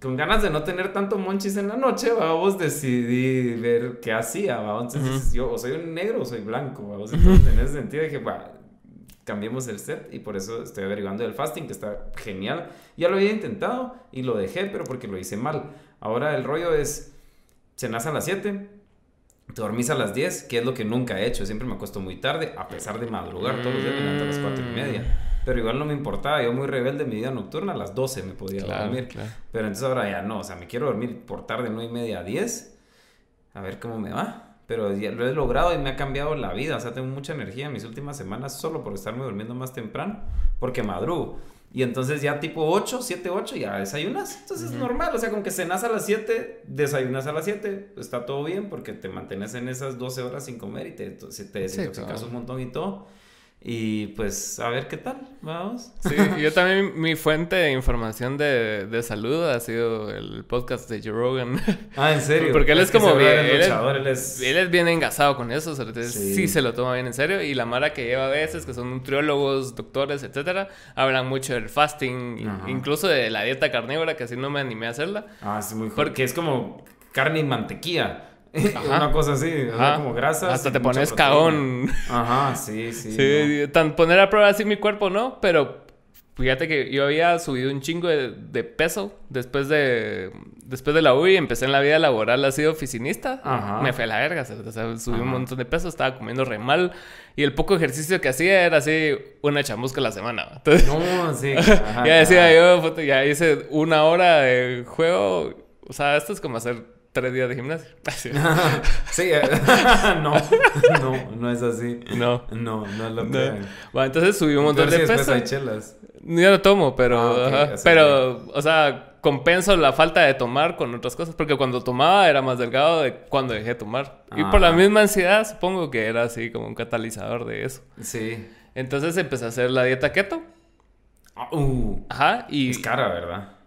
con ganas de no tener tanto monchis en la noche, vamos, decidí ver qué hacía, vamos. Entonces Ujú. yo o soy un negro o soy blanco, vamos. Entonces en ese sentido dije, va, cambiemos el set y por eso estoy averiguando el fasting, que está genial. Ya lo había intentado y lo dejé, pero porque lo hice mal. Ahora el rollo es, cenas a las 7, te dormís a las 10, que es lo que nunca he hecho. Siempre me acuesto muy tarde, a pesar de madrugar todos los días, me levanto a las 4 y media. Pero igual no me importaba, yo muy rebelde mi vida nocturna, a las 12 me podía Claro, dormir. claro. Pero entonces ahora ya no, o sea, me quiero dormir por tarde, 9 y media a 10, a ver cómo me va. Pero ya lo he logrado y me ha cambiado la vida, o sea, tengo mucha energía en mis últimas semanas solo por estarme durmiendo más temprano, porque madrugo. Y entonces ya tipo 8, 7, 8 ya desayunas. Entonces es normal, o sea, con que cenas a las 7, desayunas a las 7, está todo bien porque te mantienes en esas 12 horas sin comer y te, te desintoxicas claro. un montón y todo. Y pues a ver qué tal, vamos. Sí, yo también mi fuente de información de, de salud ha sido el podcast de Joe Rogan. Ah, ¿en serio? Porque él es, como bien, él, luchador, es, él, es... él es bien engasado con eso, entonces sí. sí. se lo toma bien en serio. Y la Mara que lleva a veces, que son nutriólogos, doctores, etcétera, hablan mucho del fasting, Ajá. incluso de la dieta carnívora, que así no me animé a hacerla. Ah, sí, muy Porque es como carne y mantequilla. Ajá. Una cosa así, Ajá. como grasa. Hasta te pones cagón. Ajá, sí, sí. Sí, no. tan poner a prueba así mi cuerpo, ¿no? Pero fíjate que yo había subido un chingo de, de peso después de después de la UI, empecé en la vida laboral así de oficinista. Ajá. Me fue a la verga, o sea, subí Ajá. un montón de peso, estaba comiendo re mal. Y el poco ejercicio que hacía era así una chamusca a la semana. Entonces, no, sí. Ajá, ya decía yo, ya hice una hora de juego. O sea, esto es como hacer tres días de gimnasio. sí, eh, no, no, no es así. No. No, no es lo que... No. Bueno, entonces subí un montón Pero de peso. hay chelas. Yo no tomo, pero... Ah, okay, ajá, pero, o sea, compenso la falta de tomar con otras cosas. Porque cuando tomaba era más delgado de cuando dejé de tomar. Ah. Y por la misma ansiedad, supongo que era así como un catalizador de eso. Sí. Entonces empecé a hacer la dieta keto. Uh, Ajá, y... Es cara, ¿verdad?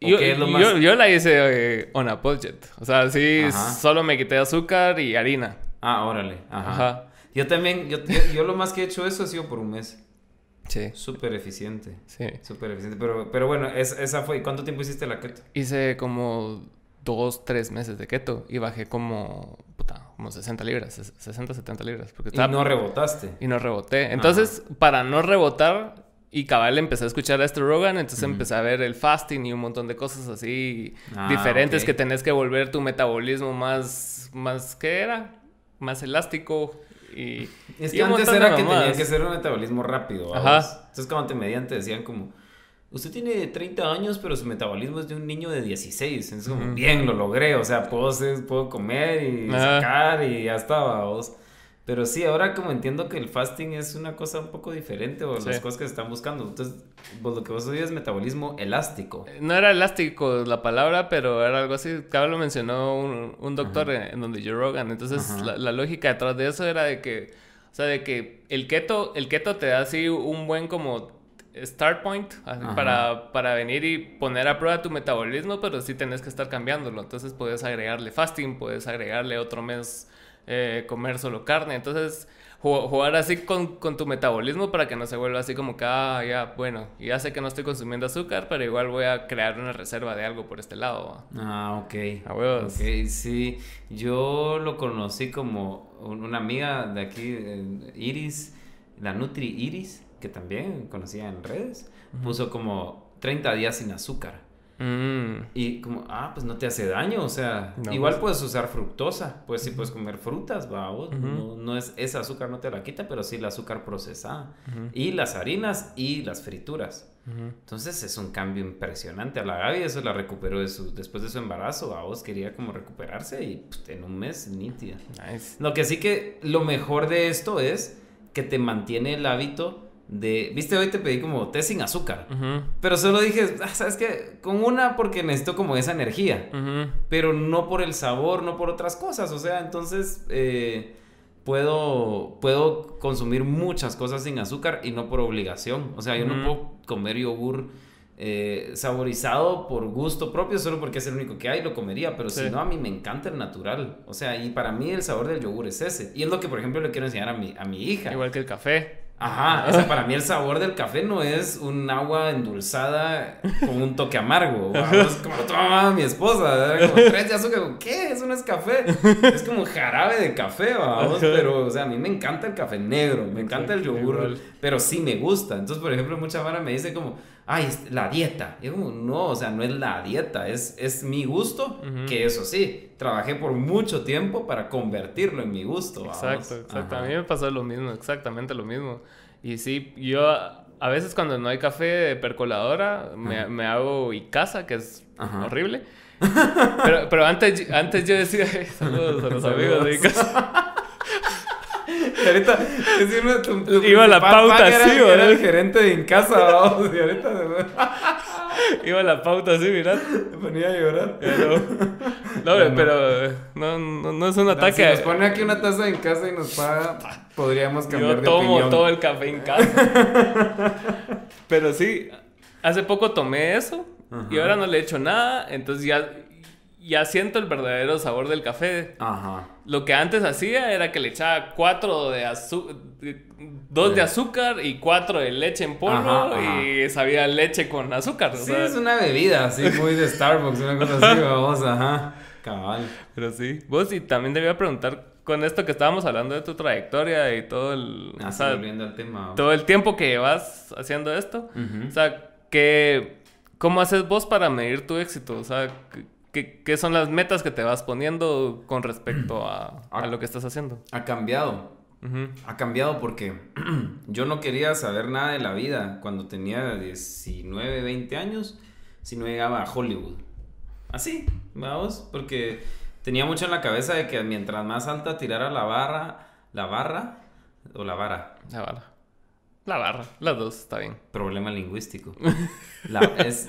Yo, más... yo, yo, la hice eh, on a budget. O sea, sí, Ajá. solo me quité azúcar y harina. Ah, órale. Ajá. Ajá. Yo también, yo, yo, lo más que he hecho eso ha sido por un mes. Sí. Súper eficiente. Sí. Súper eficiente. Pero, pero bueno, es, esa fue. ¿Cuánto tiempo hiciste la keto? Hice como dos, tres meses de keto y bajé como, puta, como 60 libras, 60, 70 libras. Porque estaba... Y no rebotaste. Y no reboté. Entonces, Ajá. para no rebotar, y cabal empecé a escuchar a este Rogan, entonces mm. empecé a ver el fasting y un montón de cosas así ah, diferentes okay. que tenés que volver tu metabolismo más, más, ¿qué era? Más elástico y... Es que y antes era que tenía que ser un metabolismo rápido. Ajá. Entonces cuando te medían te decían como, usted tiene 30 años pero su metabolismo es de un niño de 16. Entonces como, mm. bien, lo logré, o sea, puedo, puedo comer y Ajá. sacar y ya estaba, vos. Pero sí, ahora como entiendo que el fasting es una cosa un poco diferente o sí. las cosas que se están buscando. Entonces, pues lo que vos oís es metabolismo elástico. No era elástico la palabra, pero era algo así. Cada lo mencionó un, un doctor en, en, donde Joe Rogan. Entonces, la, la, lógica detrás de eso era de que, o sea, de que el keto, el keto te da así un buen como start point para, para venir y poner a prueba tu metabolismo, pero sí tenés que estar cambiándolo. Entonces, puedes agregarle fasting, puedes agregarle otro mes eh, comer solo carne. Entonces, jugar así con, con, tu metabolismo para que no se vuelva así como que, ah, ya, bueno, ya sé que no estoy consumiendo azúcar, pero igual voy a crear una reserva de algo por este lado. Ah, ok. A huevos. Ok, sí. Yo lo conocí como una amiga de aquí, Iris, la Nutri Iris, que también conocía en redes, uh -huh. puso como 30 días sin azúcar. Mm. Y como, ah, pues no te hace daño, o sea, no, igual pues... puedes usar fructosa, pues sí puedes comer frutas, va, uh -huh. no, no, es ese azúcar no te la quita, pero sí el azúcar procesada uh -huh. y las harinas y las frituras. Uh -huh. Entonces es un cambio impresionante. A la Gaby eso la recuperó de su, después de su embarazo, a vos quería como recuperarse y pues, en un mes nítida. Nice. Lo que sí que lo mejor de esto es que te mantiene el hábito de, viste, hoy te pedí como té sin azúcar, uh -huh. pero solo dije, ah, ¿sabes qué? Con una porque necesito como esa energía, uh -huh. pero no por el sabor, no por otras cosas, o sea, entonces eh, puedo, puedo consumir muchas cosas sin azúcar y no por obligación, o sea, yo uh -huh. no puedo comer yogur eh, saborizado por gusto propio, solo porque es el único que hay, lo comería, pero sí. si no, a mí me encanta el natural, o sea, y para mí el sabor del yogur es ese, y es lo que, por ejemplo, le quiero enseñar a mi, a mi hija. Igual que el café. Ajá, o sea, para mí el sabor del café no es un agua endulzada con un toque amargo. Es como lo toma mi esposa, como tres de azúcar. ¿Qué? Eso no es café. Es como jarabe de café, vamos. Pero, o sea, a mí me encanta el café negro, me encanta el yogur, pero sí me gusta. Entonces, por ejemplo, mucha vara me dice como, ay, la dieta. Y yo como, no, o sea, no es la dieta, es, es mi gusto, uh -huh. que eso sí, trabajé por mucho tiempo para convertirlo en mi gusto. Vamos. Exacto, exacto. Ajá. A mí me pasó lo mismo, exactamente lo mismo. Y sí, yo a veces cuando no hay café de percoladora, me, me, hago casa, que es Ajá. horrible. Pero, pero antes, antes yo decía, saludos a los amigos de. ahorita, es uno de tu- tu Iba la pauta era, así, era ¿verdad? el gerente de en casa, vamos, y ahorita Iba la pauta así, mirad. me ponía a llorar. Pero, no, pero no, no, no es un Si ataque. nos pone aquí una taza en casa y nos paga, podríamos cambiar Yo de tomo opinión. todo el café en casa. Pero sí, hace poco tomé eso y ahora no le he hecho nada, entonces ya, ya siento el verdadero sabor del café. Ajá. Lo que antes hacía era que le echaba cuatro de azúcar, dos de azúcar y cuatro de leche en polvo Ajá, ajá. y sabía leche con azúcar. Sí, sea, es una bebida así muy de Starbucks, una cosa así, vamos, ajá. Cabal. Pero sí. Vos y también debía preguntar con esto que estábamos hablando de tu trayectoria y todo el, o sea, volviendo al tema. todo el tiempo que llevas haciendo esto. O sea, ¿qué, ¿cómo haces vos para medir tu éxito? O sea, ¿qué- ¿qué, son las metas que te vas poniendo con respecto a, a lo que estás haciendo? Ha cambiado. Ha cambiado porque yo no quería saber nada de la vida cuando tenía 19, 20 años si no llegaba a Hollywood. Así, vamos, porque tenía mucho en la cabeza de que mientras más alta tirara la barra, la barra o la vara, La barra. La barra. Las dos, está bien. problema lingüístico. La, es,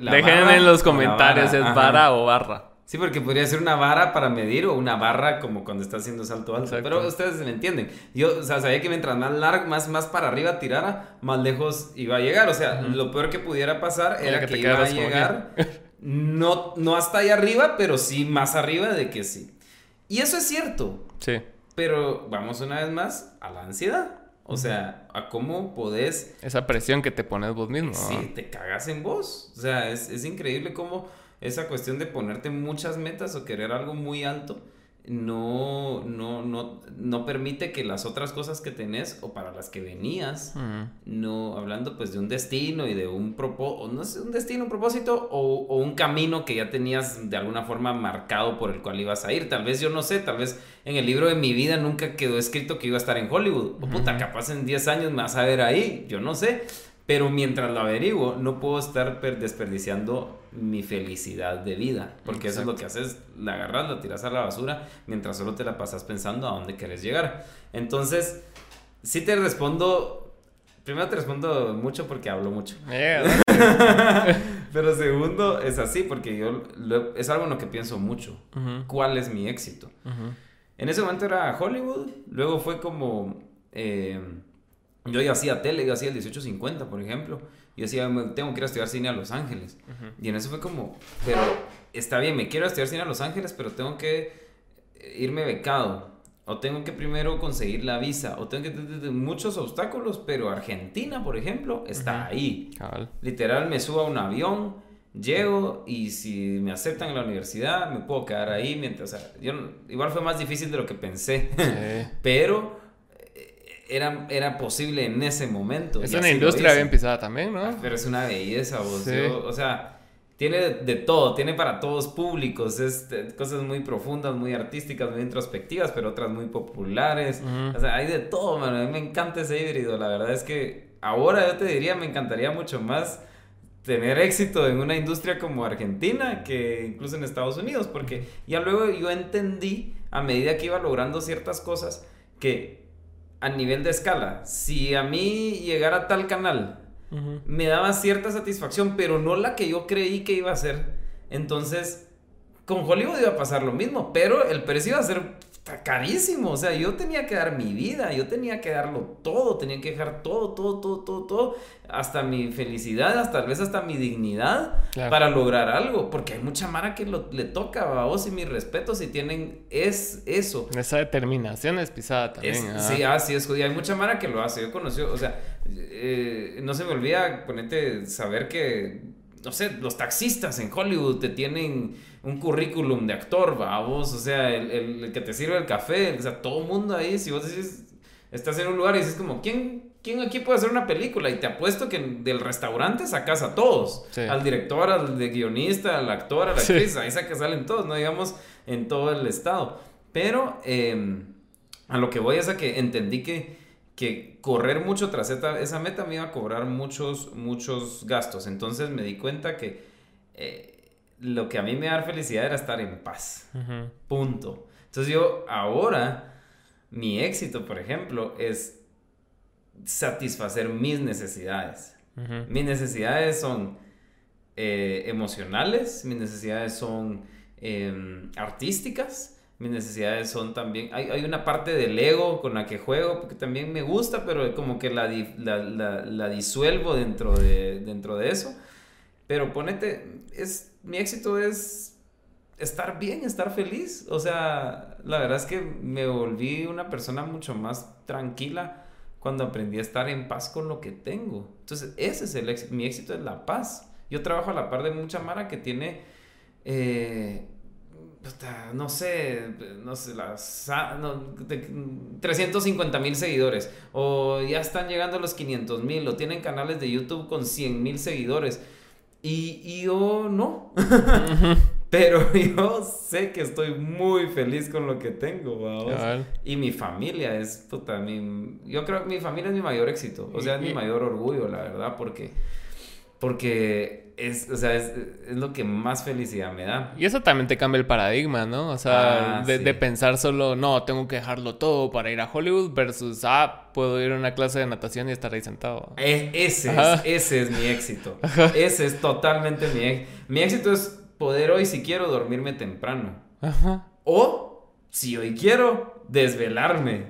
la Dejen barra en los comentarios, ¿es vara o barra? Sí, porque podría ser una vara para medir o una barra como cuando está haciendo salto alto. Exacto. Pero ustedes me entienden. Yo, o sea, sabía que mientras más largo, más, más para arriba tirara, más lejos iba a llegar. O sea, lo peor que pudiera pasar Era era que iba a llegar, no, no hasta allá arriba, pero sí más arriba de que sí. Y eso es cierto. Sí. Pero vamos una vez más a la ansiedad. O sea, a cómo podés Esa presión que te pones vos mismo. Sí, ¿no? te cagas en vos. O sea, es, es increíble cómo esa cuestión de ponerte muchas metas o querer algo muy alto no, no, no, no permite que las otras cosas que tenés o para las que venías, no, hablando pues de un destino y de un propósito, no sé, un destino, un propósito o, o un camino que ya tenías de alguna forma marcado por el cual ibas a ir. Tal vez yo no sé, tal vez en el libro de mi vida nunca quedó escrito que iba a estar en Hollywood. O puta, capaz en 10 años me vas a ver ahí, yo no sé. Pero mientras lo averiguo, no puedo estar per- desperdiciando mi felicidad de vida. Porque eso es lo que haces, la agarras, la tiras a la basura, mientras solo te la pasas pensando a dónde quieres llegar. Entonces, sí te respondo, primero te respondo mucho porque hablo mucho. Eh. Pero segundo, es así, porque yo lo- es algo en lo que pienso mucho. ¿Cuál es mi éxito? En ese momento era Hollywood, luego fue como... eh, yo ya hacía tele, yo hacía el 1850, por ejemplo. Yo decía, "Me- tengo que ir a estudiar cine a Los Ángeles. Y en eso fue como, pero está bien, me quiero estudiar cine a Los Ángeles, pero tengo que eh, irme becado. O tengo que primero conseguir la visa. O tengo que... Muchos obstáculos, pero Argentina, por ejemplo, está ahí. Cabal. Literal, me subo a un avión, llego y si me aceptan en la universidad, me puedo quedar ahí mientras... O sea, yo, igual fue más difícil de lo que pensé, Sí. pero era, era posible en ese momento. Es una industria bien pisada también, Ah, ¿no? Pero es una belleza, vos. Sí. yo- o sea, tiene de, todo, tiene para todos públicos, es de- cosas muy profundas, muy artísticas, muy introspectivas, pero otras muy populares. Ujú. O sea, hay de todo, mano. A mí me encanta ese híbrido. La verdad es que ahora yo te diría, me encantaría mucho más tener éxito en una industria como Argentina que incluso en Estados Unidos, porque ya luego yo entendí a medida que iba logrando ciertas cosas que a nivel de escala, si a mí llegara tal canal me daba cierta satisfacción, pero no la que yo creí que iba a ser. Entonces, con Hollywood iba a pasar lo mismo, pero el precio iba a ser carísimo. O sea, yo tenía que dar mi vida, yo tenía que darlo todo, tenía que dejar todo, todo, todo, todo, todo, hasta mi felicidad, hasta tal vez hasta mi dignidad Claro. para lograr algo, porque hay mucha mara que lo- le toca a vos y mis respetos si tienen es eso. Esa determinación es pisada también. Es- ajá. sí, así es, judía. Hay mucha mara que lo hace. Yo conocí, o sea, eh, no se me olvida ponerte saber que, no sé, los taxistas en Hollywood te tienen un currículum de actor, va, vos, o sea, el, el- el que te sirve el café, o sea, todo el mundo ahí, si vos decís, estás en un lugar y dices como, ¿quién, quién aquí puede hacer una película? Y te apuesto que del restaurante sacas a todos, Sí. al director, al de guionista, al actor, a la Sí. actriz, ahí sacas, salen todos, no digamos, en todo el estado. Pero eh, a lo que voy es a que entendí que, que correr mucho tras esa, esa meta me iba a cobrar muchos, muchos gastos. Entonces me di cuenta que eh, lo que a mí me da felicidad era estar en paz. Punto. Entonces yo ahora mi éxito, por ejemplo, es satisfacer mis necesidades. Mis necesidades son eh, emocionales, mis necesidades son em, artísticas, mis necesidades son también, hay, una parte del ego con la que juego, porque también me gusta, pero como que la, la, disuelvo dentro de, dentro de eso. Pero ponete, es, mi éxito es estar bien, estar feliz. O sea, la verdad es que me volví una persona mucho más tranquila cuando aprendí a estar en paz con lo que tengo. Entonces, ese es el éxito. Mi éxito es la paz. Yo trabajo a la par de mucha Mara que tiene, eh, no sé, no sé, las, no, 350 mil seguidores. O ya están llegando a los 500 mil. O tienen canales de YouTube con 100 mil seguidores. Y, y yo no. Pero yo sé que estoy muy feliz con lo que tengo, Y mi familia es, puta, mi, yo creo que mi familia es mi mayor éxito. O sea, es mi mayor orgullo, la verdad, porque, porque es, o sea, es, lo que más felicidad me da. Y eso también te cambia el paradigma, ¿no? O sea, ah, de, pensar solo, no, tengo que dejarlo todo para ir a Hollywood versus, ah, puedo ir a una clase de natación y estar ahí sentado. Ese, es, ese es mi éxito. Ese es totalmente mi éxito. Mi éxito es poder hoy, si quiero, dormirme temprano. Ajá. O, si hoy quiero, desvelarme.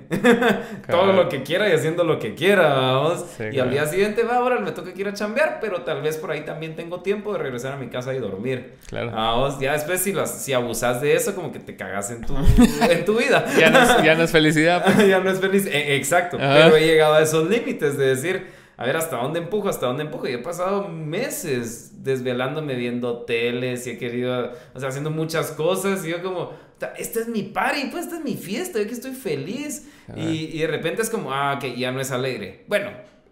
Todo lo que quiera y haciendo lo que quiera, vamos. y al día siguiente, va, ahora me toca que ir a chambear, pero tal vez por ahí también tengo tiempo de regresar a mi casa y dormir. Claro. Vamos, ya después si, si abusas de eso, como que te cagas en tu, en tu vida. ya, no es, ya no es felicidad. Pues. ya no es feliz. E, exacto. Pero he llegado a esos límites de decir a ver hasta dónde empujo, hasta dónde empujo. Y he pasado meses desvelándome viendo teles y he querido, o sea, haciendo muchas cosas. Y yo como, esta es mi party, pues esta es mi fiesta, yo que estoy feliz. Y, de repente es como, ah, que ya no es alegre. Bueno,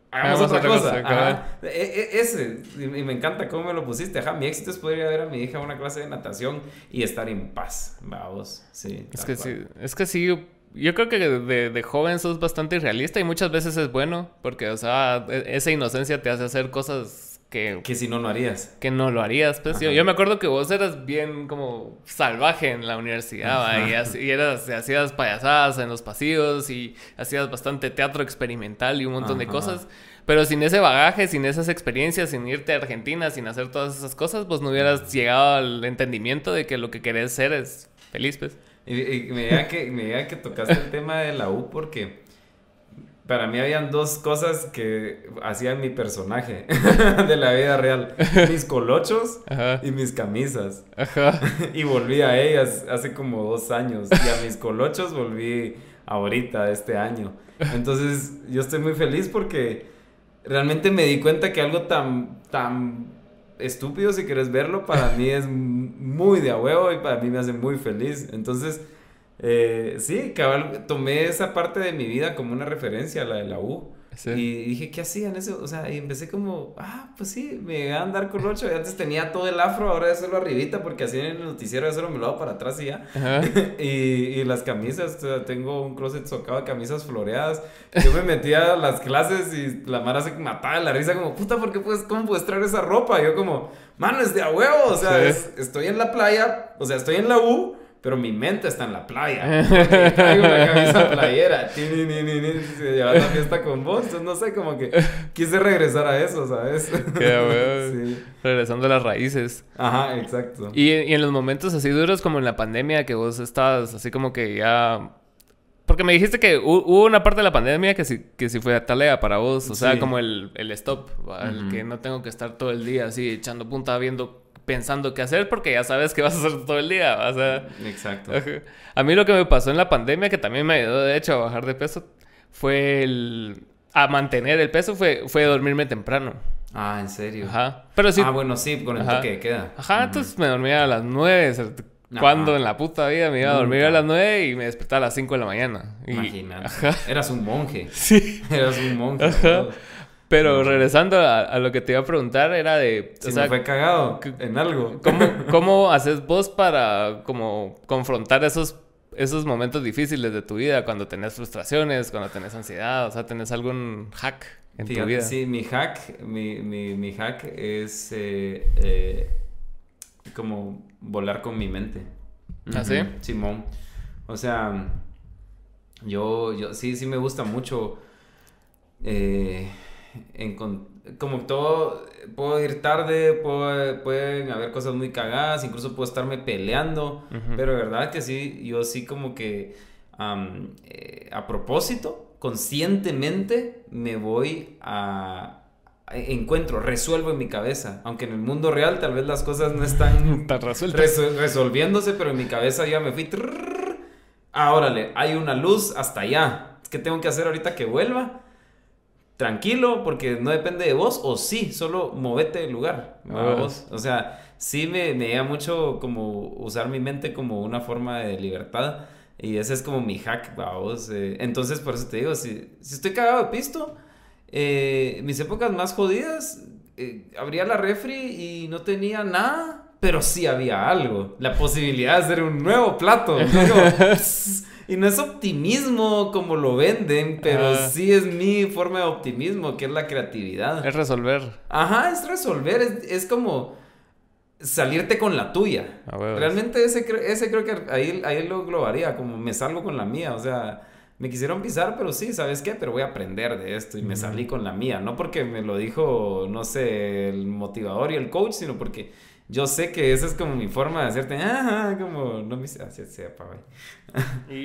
hagamos, otra, cosa. E, e, ese, y me encanta cómo me lo pusiste. Ajá, mi éxito es poder ir a ver a mi hija a una clase de natación y estar en paz. Vamos, sí. Es que sí, es que sí yo creo que de, de, joven sos bastante irrealista y muchas veces es bueno, porque, o sea, e, esa inocencia te hace hacer cosas que... Que si no, no harías. Que no lo harías, pues. Yo, me acuerdo que vos eras bien como salvaje en la universidad, y, eras, hacías payasadas en los pasillos y hacías bastante teatro experimental y un montón de cosas. Pero sin ese bagaje, sin esas experiencias, sin irte a Argentina, sin hacer todas esas cosas, pues no hubieras llegado al entendimiento de que lo que querés ser es feliz, pues. Y, me diga que, me que tocaste el tema de la U porque para mí habían dos cosas que hacían mi personaje de la vida real. Mis colochos y mis camisas. y volví a ellas hace como dos años. Y a mis colochos volví ahorita, este año. Entonces yo estoy muy feliz porque realmente me di cuenta que algo tan, tan estúpido si quieres verlo, para mí es muy de a huevo y para mí me hace muy feliz. Entonces, eh, sí, cabal, tomé esa parte de mi vida como una referencia, la de la U. Y dije, ¿qué hacían eso? O sea, y empecé como, ah, pues sí, me iba a andar con ocho. Antes tenía todo el afro, ahora es solo arribita, porque así en el noticiero eso me lo hago para atrás y ya. y, y, las camisas, o sea, tengo un closet socado de camisas floreadas. Yo me metía a las clases y la Mara se mataba de la risa, como, puta, ¿por qué puedes, cómo puedes traer esa ropa? Y yo como, mano, es de a huevo, o sea, estoy en la playa, o sea, estoy en la U pero mi mente está en la playa. Traigo una camisa playera. Se lleva la fiesta con vos. Entonces, no sé, como que quise regresar a eso, ¿sabes? sí. Regresando a las raíces. Ajá, exacto. Y, y, en los momentos así duros como en la pandemia, que vos estabas así como que ya... Porque me dijiste que hubo una parte de la pandemia que sí, que sí fue talea para vos. O sea, como el, el stop. El que no tengo que estar todo el día así echando punta viendo pensando qué hacer porque ya sabes que vas a hacer todo el día. O sea, Exacto. A mí lo que me pasó en la pandemia, que también me ayudó de hecho a bajar de peso, fue el... a mantener el peso, fue, fue dormirme temprano. Ah, ¿en serio? Ajá. Pero sí. Ah, bueno, sí, con el toque queda. Ajá, entonces me dormía a las nueve. Cuando en la puta vida me iba a dormir a las nueve y me despertaba a las cinco de la mañana. Imagínate. Eras un monje. Sí. Eras un monje. Ajá. Pero regresando a, lo que te iba a preguntar, era de... Si me fue cagado en algo. ¿Cómo, cómo haces vos para como confrontar esos, esos momentos difíciles de tu vida? Cuando tenés frustraciones, cuando tenés ansiedad, o sea, ¿tenés algún hack en tu vida? Sí, mi hack, mi, mi, mi hack es eh, eh, como volar con mi mente. ¿Ah, sí? Simón. O sea Yo, yo sí, sí me gusta mucho. eh, encon- como todo, puedo ir tarde, puedo- pueden haber cosas muy cagadas, incluso puedo estarme peleando, pero de verdad que sí, yo sí como que eh, a propósito, conscientemente me voy a, encuentro, resuelvo en mi cabeza, aunque en el mundo real tal vez las cosas no están resol- resolviéndose, pero en mi cabeza ya me fui. Ah, órale, hay una luz hasta allá. ¿Qué tengo que hacer ahorita que vuelva? Tranquilo, porque no depende de vos, o sí, solo movete del lugar. ¿va Ah. vos? O sea, sí me, me llega mucho como usar mi mente como una forma de libertad. Y ese es como mi hack, vamos. entonces, por eso te digo, si, si estoy cagado de pisto, eh, mis épocas más jodidas, eh, abría la refri y no tenía nada, pero sí había algo. La posibilidad de hacer un nuevo plato. Digo, pss, y no es optimismo como lo venden, pero Ah. sí es mi forma de optimismo, que es la creatividad. Es resolver. Ajá, es resolver, es, es como salirte con la tuya. A huevos. Realmente ese, ese creo que ahí, ahí lo englobaría, como me salgo con la mía, o sea, me quisieron pisar, pero sí, ¿sabes qué? Pero voy a aprender de esto y me salí con la mía, no porque me lo dijo, no sé, el motivador y el coach, sino porque yo sé que esa es como mi forma de hacerte, ajá, como, no me así sepa, güey.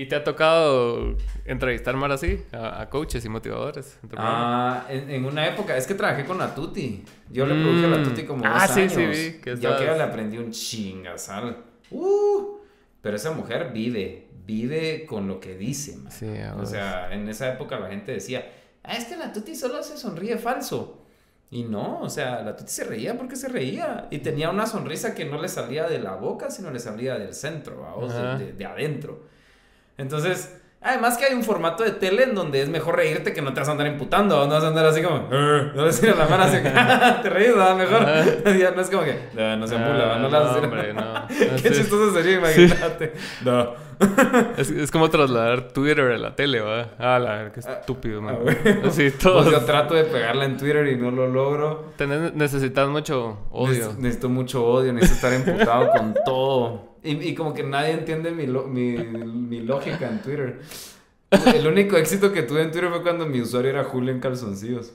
¿Y te ha tocado entrevistar más así a, a coaches y motivadores? Ah, en, en una época, es que trabajé con la Tuti. Yo le produje a la Mm. Tuti como Ah, dos sí, años. sí, vi que Yo que le aprendí un chingasal. Uh, pero esa mujer vive, vive con lo que dice, man. Sí, O sea, en esa época la gente decía, ah, es que la Tuti solo se sonríe falso. Y no, o sea, la Tuti se reía porque se reía. Y tenía una sonrisa que no le salía de la boca, sino le salía del centro, de adentro. Entonces, además que hay un formato de tele en donde es mejor reírte que no te vas a andar imputando, no vas a andar así como, "Eh", no vas a decir a la mano así, te reís, ¿verdad? Mejor. Ya no es como que, no, no se amula, Ah, no la vas a no, hacer. hombre, no. Qué chistoso sería, imagínate. No. Es, es como trasladar Twitter a la tele, ¿va? Ah, la, qué estúpido, man. ah, güey. Sí, Pues yo trato de pegarla en Twitter y no lo logro. Tenés- necesitas mucho odio. Neces- Necesito mucho odio, necesito estar emputado con todo. Y, y como que nadie entiende mi, lo- mi, mi lógica en Twitter. El único éxito que tuve en Twitter fue cuando mi usuario era Julio en calzoncillos.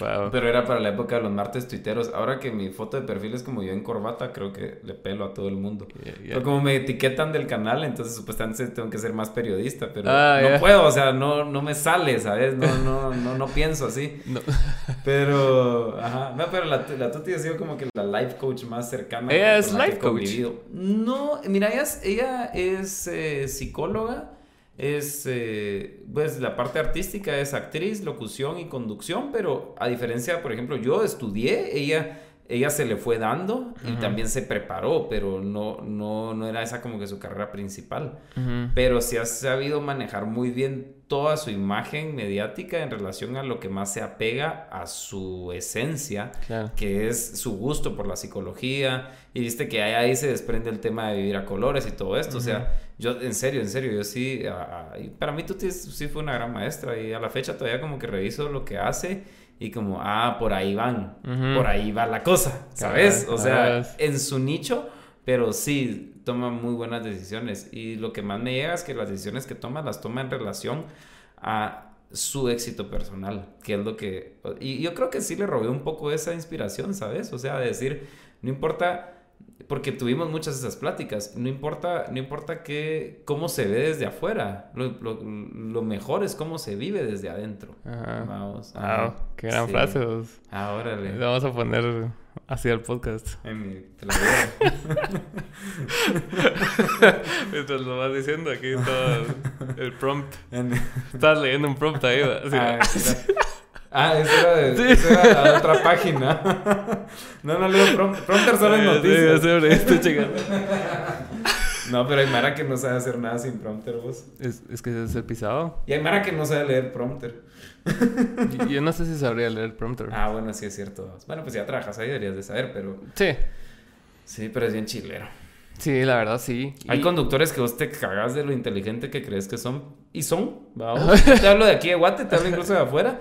Wow. Pero era para la época de los martes tuiteros. Ahora que mi foto de perfil es como yo en corbata, creo que le pelo a todo el mundo. Pero como me etiquetan del canal, entonces supuestamente tengo que ser más periodista, pero Ah, no puedo, o sea, no, no me sale, ¿sabes? No, no, no, no pienso así. No. Pero, ajá, no, pero la, la Tuti ha sido como que la life coach más cercana. Ella es life coach. convivido. No, mira, ella es, ella es eh, psicóloga, es, eh, pues la parte artística es actriz, locución y conducción, pero a diferencia, por ejemplo, yo estudié, ella... Ella se le fue dando y también se preparó, pero no, no, no era esa como que su carrera principal pero sí ha sabido manejar muy bien toda su imagen mediática en relación a lo que más se apega a su esencia, Claro. que es su gusto por la psicología. Y viste que ahí, ahí se desprende el tema de vivir a colores y todo esto. O sea, yo, en serio, en serio, yo sí, a- a- y para mí tú sí fue una gran maestra y a la fecha todavía como que reviso lo que hace y como, ah, por ahí van, por ahí va la cosa, ¿sabes? O sea, en su nicho, pero sí toma muy buenas decisiones. Y lo que más me llega es que las decisiones que toma las toma en relación a su éxito personal, que es lo que... Y yo creo que sí le robé un poco esa inspiración, ¿sabes? O sea, de decir, no importa, porque tuvimos muchas de esas pláticas, no importa, no importa que, cómo se ve desde afuera, lo, lo- lo mejor es cómo se vive desde adentro. Ajá. Vamos. Wow, ajá. qué gran Sí. frase. vos. Ah, Le órale. vamos a poner así al podcast. En mi- te la digo. Mientras lo vas diciendo aquí todo el prompt. Estás leyendo un prompt ahí, Ah, ah, eso era, de, eso era la otra página. No, no leo prom- prompter solo en noticias. sí, estoy checando. No, pero hay Mara que no sabe hacer nada sin prompter, vos. Es, es que es el pisado. Y hay Mara que no sabe leer prompter. Yo, yo no sé si sabría leer prompter. Ah, bueno, sí es cierto. Bueno, pues ya trabajas ahí, deberías de saber, pero... Sí, Sí, pero es bien chilero. sí, la verdad sí. Hay Y- conductores que vos te cagas de lo inteligente que crees que son. Y son, vamos. Te hablo de aquí de Guate, te hablo incluso de afuera.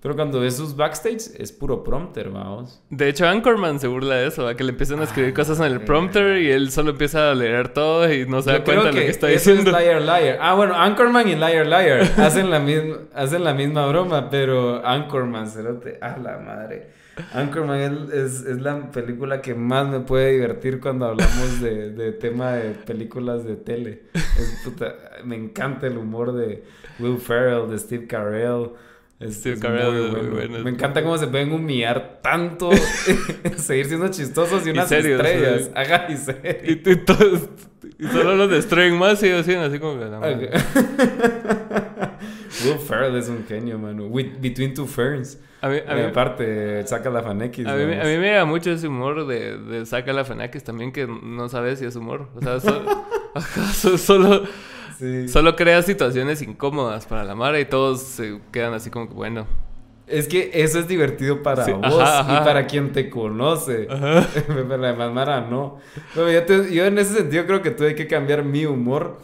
Pero cuando ves sus backstage, es puro prompter, vamos. De hecho, Anchorman se burla de eso, ¿va? que le empiezan a escribir Ah, cosas en el prompter y él solo empieza a leer todo y no se da Yo cuenta de lo que está eso diciendo. Es Liar Liar. Ah, bueno, Anchorman y Liar Liar hacen la misma, hacen la misma broma, pero Anchorman, cerote, a la madre. Anchorman es, es, es la película que más me puede divertir cuando hablamos de, de tema de películas de tele. Es puta- me encanta el humor de Will Ferrell, de Steve Carell. Es, Steve es Carell muy bueno. bueno. Me encanta cómo se pueden humillar tanto, seguir siendo chistosos y Y unas serios, estrellas. Haga y serios. Y, y todos- y solo los destruyen más y siguen así como que... "No, madre". Will Ferrell es un genio, mano. With- Between Two Ferns. A mí, a mí, aparte, saca la Fanekis. a mí, vamos. a mí me da mucho ese humor de, de saca la Fenakis también que no sabes si es humor. O sea, so- ajá, so- solo, Sí. solo crea situaciones incómodas para la Mara y todos se quedan así como que bueno. Es que eso es divertido para Sí, vos ajá, ajá. y para quien te conoce. Pero la demás Mara no. Yo, te- yo en ese sentido creo que tuve que cambiar mi humor.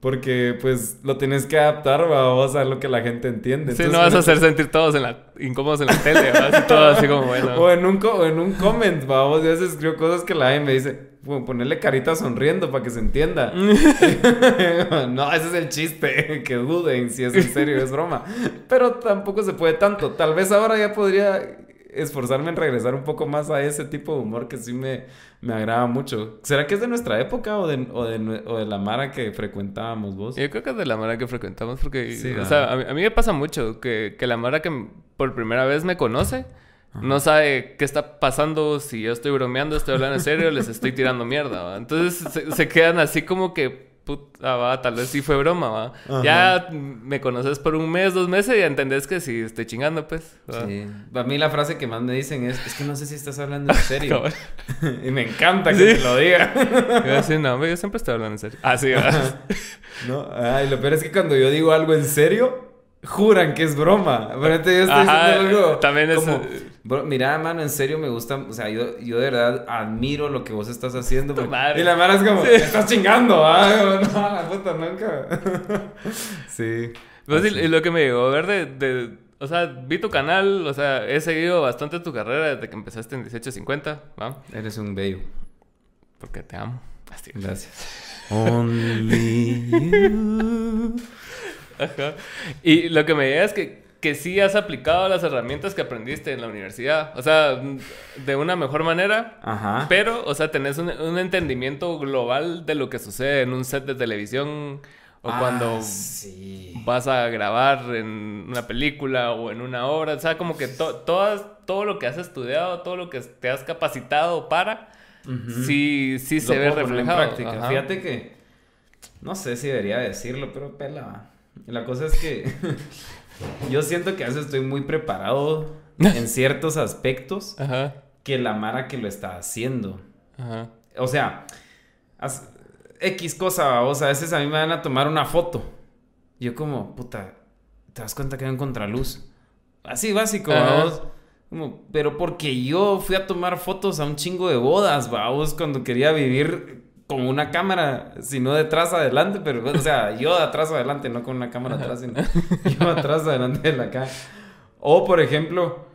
Porque pues lo tienes que adaptar vos a lo que la gente entiende. Sí, Entonces, no vas a hacer sentir todos en la, incómodos en la tele, ¿verdad? Así todo así como bueno. O en un, co- o en un comment, vamos, yo a veces escribo cosas que la gente me dice, "Bueno, ponerle carita sonriendo para que se entienda. no, ese es el chiste, que duden si es en serio es broma. Pero tampoco se puede tanto. Tal vez ahora ya podría esforzarme en regresar un poco más a ese tipo de humor que sí me, me agrada mucho. ¿Será que es de nuestra época o de, o de, o de la Mara que frecuentábamos vos? Yo creo que es de la Mara que frecuentamos porque, Sí, o ¿verdad? sea, a mí, a mí me pasa mucho que, que la Mara que por primera vez me conoce no sabe qué está pasando, si yo estoy bromeando, estoy hablando en serio, les estoy tirando mierda, ¿va? Entonces se, se quedan así como que, puta, va, tal vez sí fue broma, ¿va? Ajá. Ya me conoces por un mes, dos meses y entendés que sí estoy chingando, pues. ¿va? Sí. A mí la frase que más me dicen es, es que no sé si estás hablando en serio. Y me encanta que Sí. me lo diga. Y voy a decir, no, yo siempre estoy hablando en serio. Ah, sí, ¿va? No, ay, lo peor es que cuando yo digo algo en serio, juran que es broma. Pero entonces yo estoy Ajá, diciendo algo. también es- como, "Bro, mira, mano, en serio me gusta. O sea, yo, yo de verdad admiro lo que vos estás haciendo. Tu porque- madre. Y la mara es como, Sí. "Me estás chingando, ah, no, la puta, nunca. sí. Pues, y- lo que me llegó a ver de, de- O sea, vi tu canal, o sea, he seguido bastante tu carrera desde que empezaste en 1850, ¿va? Eres un bello. Porque te amo. Así. Gracias. Only you. Ajá. Y lo que me llega es que, que sí has aplicado las herramientas que aprendiste en la universidad. O sea, de una mejor manera. Ajá. Pero, o sea, tenés un, un entendimiento global de lo que sucede en un set de televisión o Ah, cuando sí. vas a grabar en una película o en una obra. O sea, como que to- todas, todo lo que has estudiado, todo lo que te has capacitado para, sí, sí se ve poner en reflejado. práctica. Fíjate que no sé si debería decirlo, pero pela. La cosa es que yo siento que a veces estoy muy preparado en ciertos aspectos Ajá, que la Mara que lo está haciendo. ajá. O sea, X cosa, o sea, a veces a mí me van a tomar una foto. Yo como, puta, ¿te das cuenta que hay un contraluz? Así básico, vamos. Como, pero porque yo fui a tomar fotos a un chingo de bodas, vamos, cuando quería vivir con una cámara, sino detrás adelante, pero, o sea, yo de atrás adelante, no con una cámara atrás, sino yo atrás adelante de la cámara. O, por ejemplo,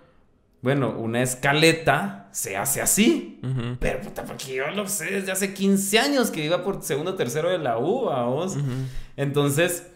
bueno, una escaleta se hace así. Pero puta, porque yo lo sé desde hace 15 años que iba por segundo o tercero de la U, vos. Entonces,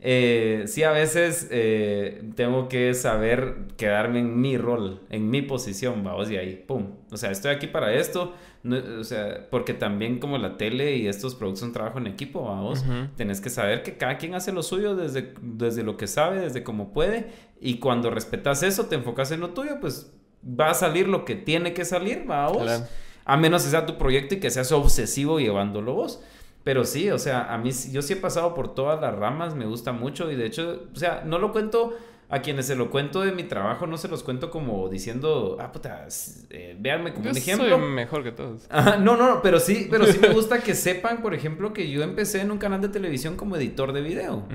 eh, sí, a veces eh, tengo que saber quedarme en mi rol, en mi posición, vamos, y ahí, pum. O sea, estoy aquí para esto, no- o sea, porque también como la tele y estos productos son trabajo en equipo, vamos. Ujú. Tenés que saber que cada quien hace lo suyo desde, desde lo que sabe, desde cómo puede, y cuando respetas eso, te enfocas en lo tuyo, pues va a salir lo que tiene que salir, vamos. Claro. A menos que sea tu proyecto y que seas obsesivo llevándolo vos. Pero sí, o sea, a mí yo sí he pasado por todas las ramas, me gusta mucho y de hecho, o sea, no lo cuento a quienes se lo cuento de mi trabajo, no se los cuento como diciendo, ah, puta, eh, véanme como Yo un soy ejemplo. mejor que todos. Ajá, no, no, no, pero sí, pero sí me gusta que sepan, por ejemplo, que yo empecé en un canal de televisión como editor de video.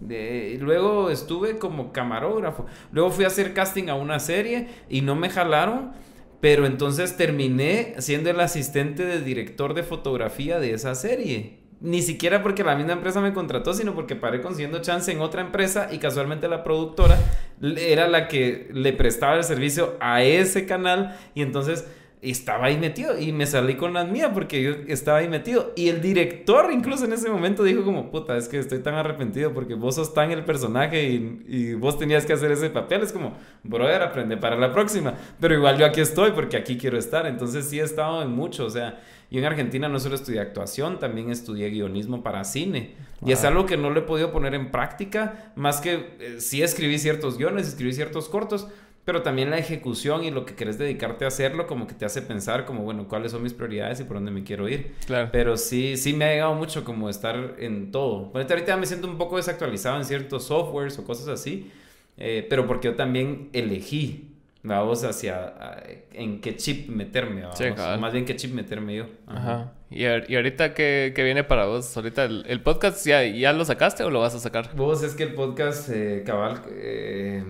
De- luego estuve como camarógrafo. Luego fui a hacer casting a una serie y no me jalaron. Pero entonces terminé siendo el asistente del director de fotografía de esa serie. Ni siquiera porque la misma empresa me contrató, sino porque paré consiguiendo chance en otra empresa y casualmente la productora era la que le prestaba el servicio a ese canal y entonces estaba ahí metido y me salí con la mía porque yo estaba ahí metido. Y el director incluso en ese momento dijo como, puta, es que estoy tan arrepentido porque vos sos tan el personaje y, y vos tenías que hacer ese papel. Es como, brother, aprende para la próxima. Pero igual yo aquí estoy porque aquí quiero estar. Entonces sí he estado en mucho, o sea... Yo en Argentina no solo estudié actuación, también estudié guionismo para cine. Y es algo que no lo he podido poner en práctica, más que eh, sí escribí ciertos guiones, escribí ciertos cortos, pero también la ejecución y lo que querés dedicarte a hacerlo como que te hace pensar como, bueno, cuáles son mis prioridades y por dónde me quiero ir. Claro. Pero sí, sí me ha llegado mucho como estar en todo. Bueno, ahorita me siento un poco desactualizado en ciertos softwares o cosas así, eh, pero porque yo también elegí, vamos, hacia en qué chip meterme, vamos. más bien qué chip meterme yo. Ajá. ¿Y, y ahorita qué, qué, viene para vos? ¿Ahorita el, podcast ya, ya, lo sacaste o lo vas a sacar? Vos es que el podcast, eh, cabal... Eh,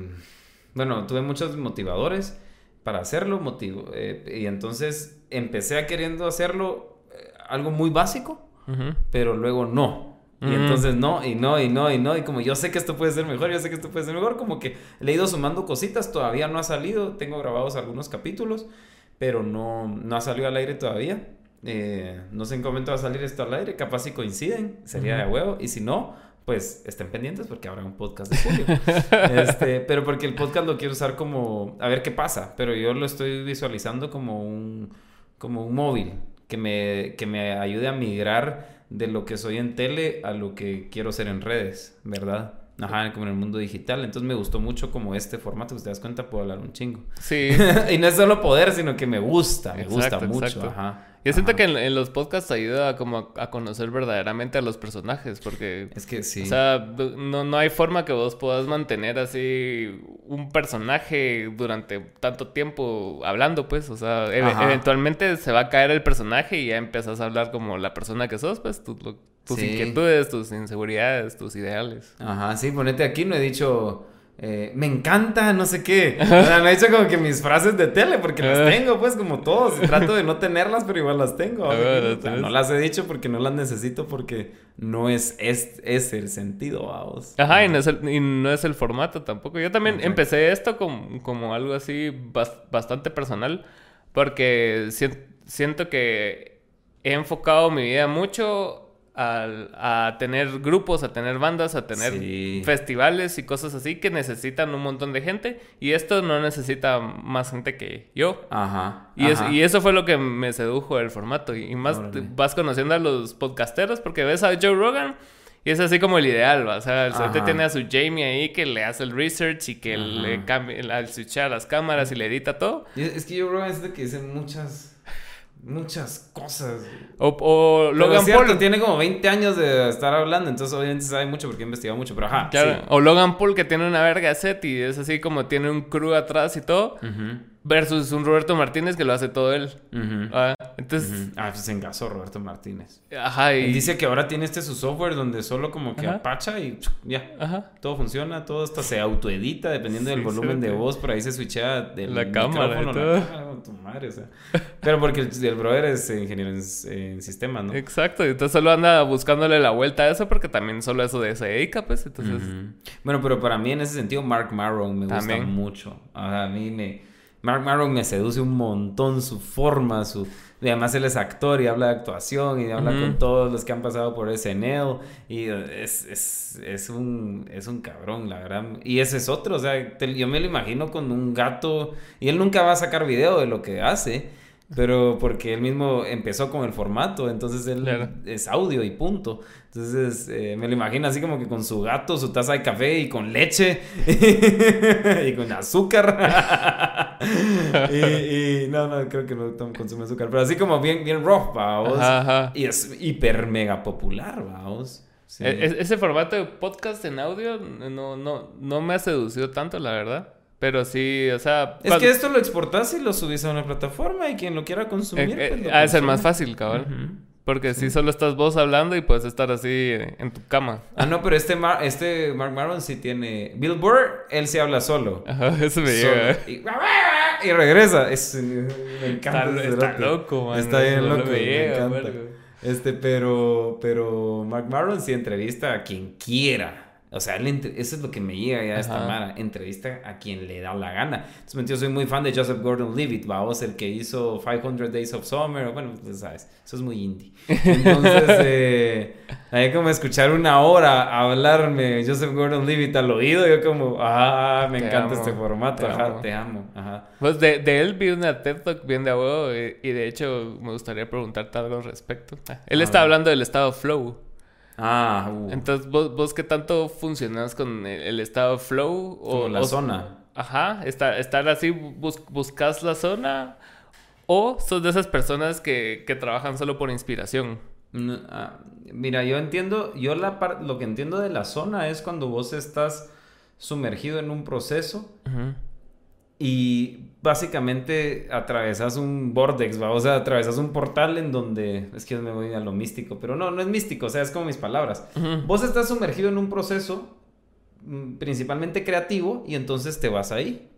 bueno, tuve muchos motivadores para hacerlo, motivo, eh, y entonces empecé a queriendo hacerlo eh, algo muy básico, pero luego no. Y entonces no, y no, y no, y no, y como yo sé que esto puede ser mejor, yo sé que esto puede ser mejor, como que le he ido sumando cositas, todavía no ha salido, tengo grabados algunos capítulos, pero no, no ha salido al aire todavía. Eh, no sé en qué momento va a salir esto al aire, capaz si coinciden, sería de huevo, y si no, pues estén pendientes porque habrá un podcast de julio. este, pero porque el podcast lo quiero usar como, a ver qué pasa, pero yo lo estoy visualizando como un, como un móvil que me, que me ayude a migrar de lo que soy en tele a lo que quiero ser en redes, ¿verdad? Ajá, como en el mundo digital. Entonces me gustó mucho como este formato, que te das cuenta, puedo hablar un chingo. Sí. y no es solo poder, sino que me gusta, me gusta mucho. Ajá. Yo siento que en, los podcasts ayuda como a, conocer verdaderamente a los personajes, porque... Es que sí. O sea, no, no hay forma que vos puedas mantener así un personaje durante tanto tiempo hablando, pues. O sea, eventualmente se va a caer el personaje y ya empiezas a hablar como la persona que sos, pues, tus inquietudes, tus inseguridades, tus ideales. Ajá, sí, ponete aquí, no he dicho eh, me encanta, no sé qué. O sea, me he dicho como que mis frases de tele, porque las tengo, pues, como todos. Trato de no tenerlas, pero igual las tengo. no las he dicho porque no las necesito, porque no es, es, es el sentido, vamos. Ajá, y no, es el, y no es el formato tampoco. Yo también empecé esto como, como algo así bastante personal, porque siento que he enfocado mi vida mucho a, tener grupos, a tener bandas, a tener festivales y cosas así que necesitan un montón de gente. Y esto no necesita más gente que yo. Ajá. Y, y eso fue lo que me sedujo el formato. Y, más vas conociendo a los podcasteros porque ves a Joe Rogan y es así como el ideal, o sea, el tiene a su Jamie ahí que le hace el research y que le cambia, al switchar las cámaras y le edita todo. es que Joe Rogan es de que dice muchas muchas cosas. O, o Logan Paul. tiene como 20 años de estar hablando, entonces obviamente sabe mucho porque ha investigado mucho, pero ajá. O Logan Paul que tiene una verga set y es así como tiene un crew atrás y todo. Versus un Roberto Martínez que lo hace todo él. ah, entonces... Ah, pues se engasó Roberto Martínez. Ajá, y... dice que ahora tiene este su software donde solo como que apacha y ya. Ajá. Todo funciona, todo hasta se autoedita dependiendo del volumen de voz. Por ahí se switchea del la cámara y todo. tu madre, o sea. Pero porque el, brother es ingeniero en, sistemas, ¿no? Exacto. Y entonces solo anda buscándole la vuelta a eso porque también solo eso de se dedica, pues. Entonces... Bueno, pero para mí en ese sentido Mark Marrow me gusta mucho. a mí me Mark Maron me seduce un montón su forma, su... además él es actor y habla de actuación y habla con todos los que han pasado por SNL y es, es, un, es un cabrón, la verdad. Y ese es otro, o sea, yo me lo imagino con un gato y él nunca va a sacar video de lo que hace pero porque él mismo empezó con el formato, entonces él es audio y punto. Entonces eh, me lo imagino así como que con su gato, su taza de café y con leche y con azúcar. y, no, no, creo que no consume azúcar, pero así como bien, bien rough, vamos. Y es hiper mega popular, vamos. E, ese formato de podcast en audio no, no, no me ha seducido tanto, la verdad. Pero sí, o sea... Es que esto lo exportas y lo subís a una plataforma y quien lo quiera consumir... Eh, pues, ha de ser más fácil, cabrón. Porque si solo estás vos hablando y puedes estar así en tu cama. Ah, no, pero este, este Mark Maron sí tiene... Bill Burr, él sí habla solo. Ajá, eso me llega. Y, regresa. Es, me encanta. Está, está loco, man. Está bien loco. Me, encanta. Este, pero, pero Mark Maron sí entrevista a quien quiera. O sea, eso es lo que me llega ya a esta mara. Entrevista a quien le da la gana. Entonces, yo soy muy fan de Joseph Gordon-Levitt, vamos, el que hizo 500 Days of Summer. Bueno, pues sabes, eso es muy indie. Entonces, eh, hay como escuchar una hora hablarme Joseph Gordon-Levitt al oído. Yo como, ah, me encanta este formato. Te ajá, amo. te amo. Ajá. Pues de, de, él vi una TED Talk bien de abuelo y, de hecho me gustaría preguntarte algo al respecto. Ah, él está hablando del estado flow. Ah, uh. Entonces, ¿vos, ¿vos qué tanto funcionas con el, estado flow? O la zona. Ajá, estar, estar así, buscas la zona. ¿O sos de esas personas que, que trabajan solo por inspiración? Ah, mira, yo entiendo, yo la lo que entiendo de la zona es cuando vos estás sumergido en un proceso y básicamente atravesas un vortex, ¿va? o sea, atravesas un portal en donde, es que me voy a lo místico, pero no, no es místico, o sea, es como mis palabras. Vos estás sumergido en un proceso mm, principalmente creativo y entonces te vas ahí,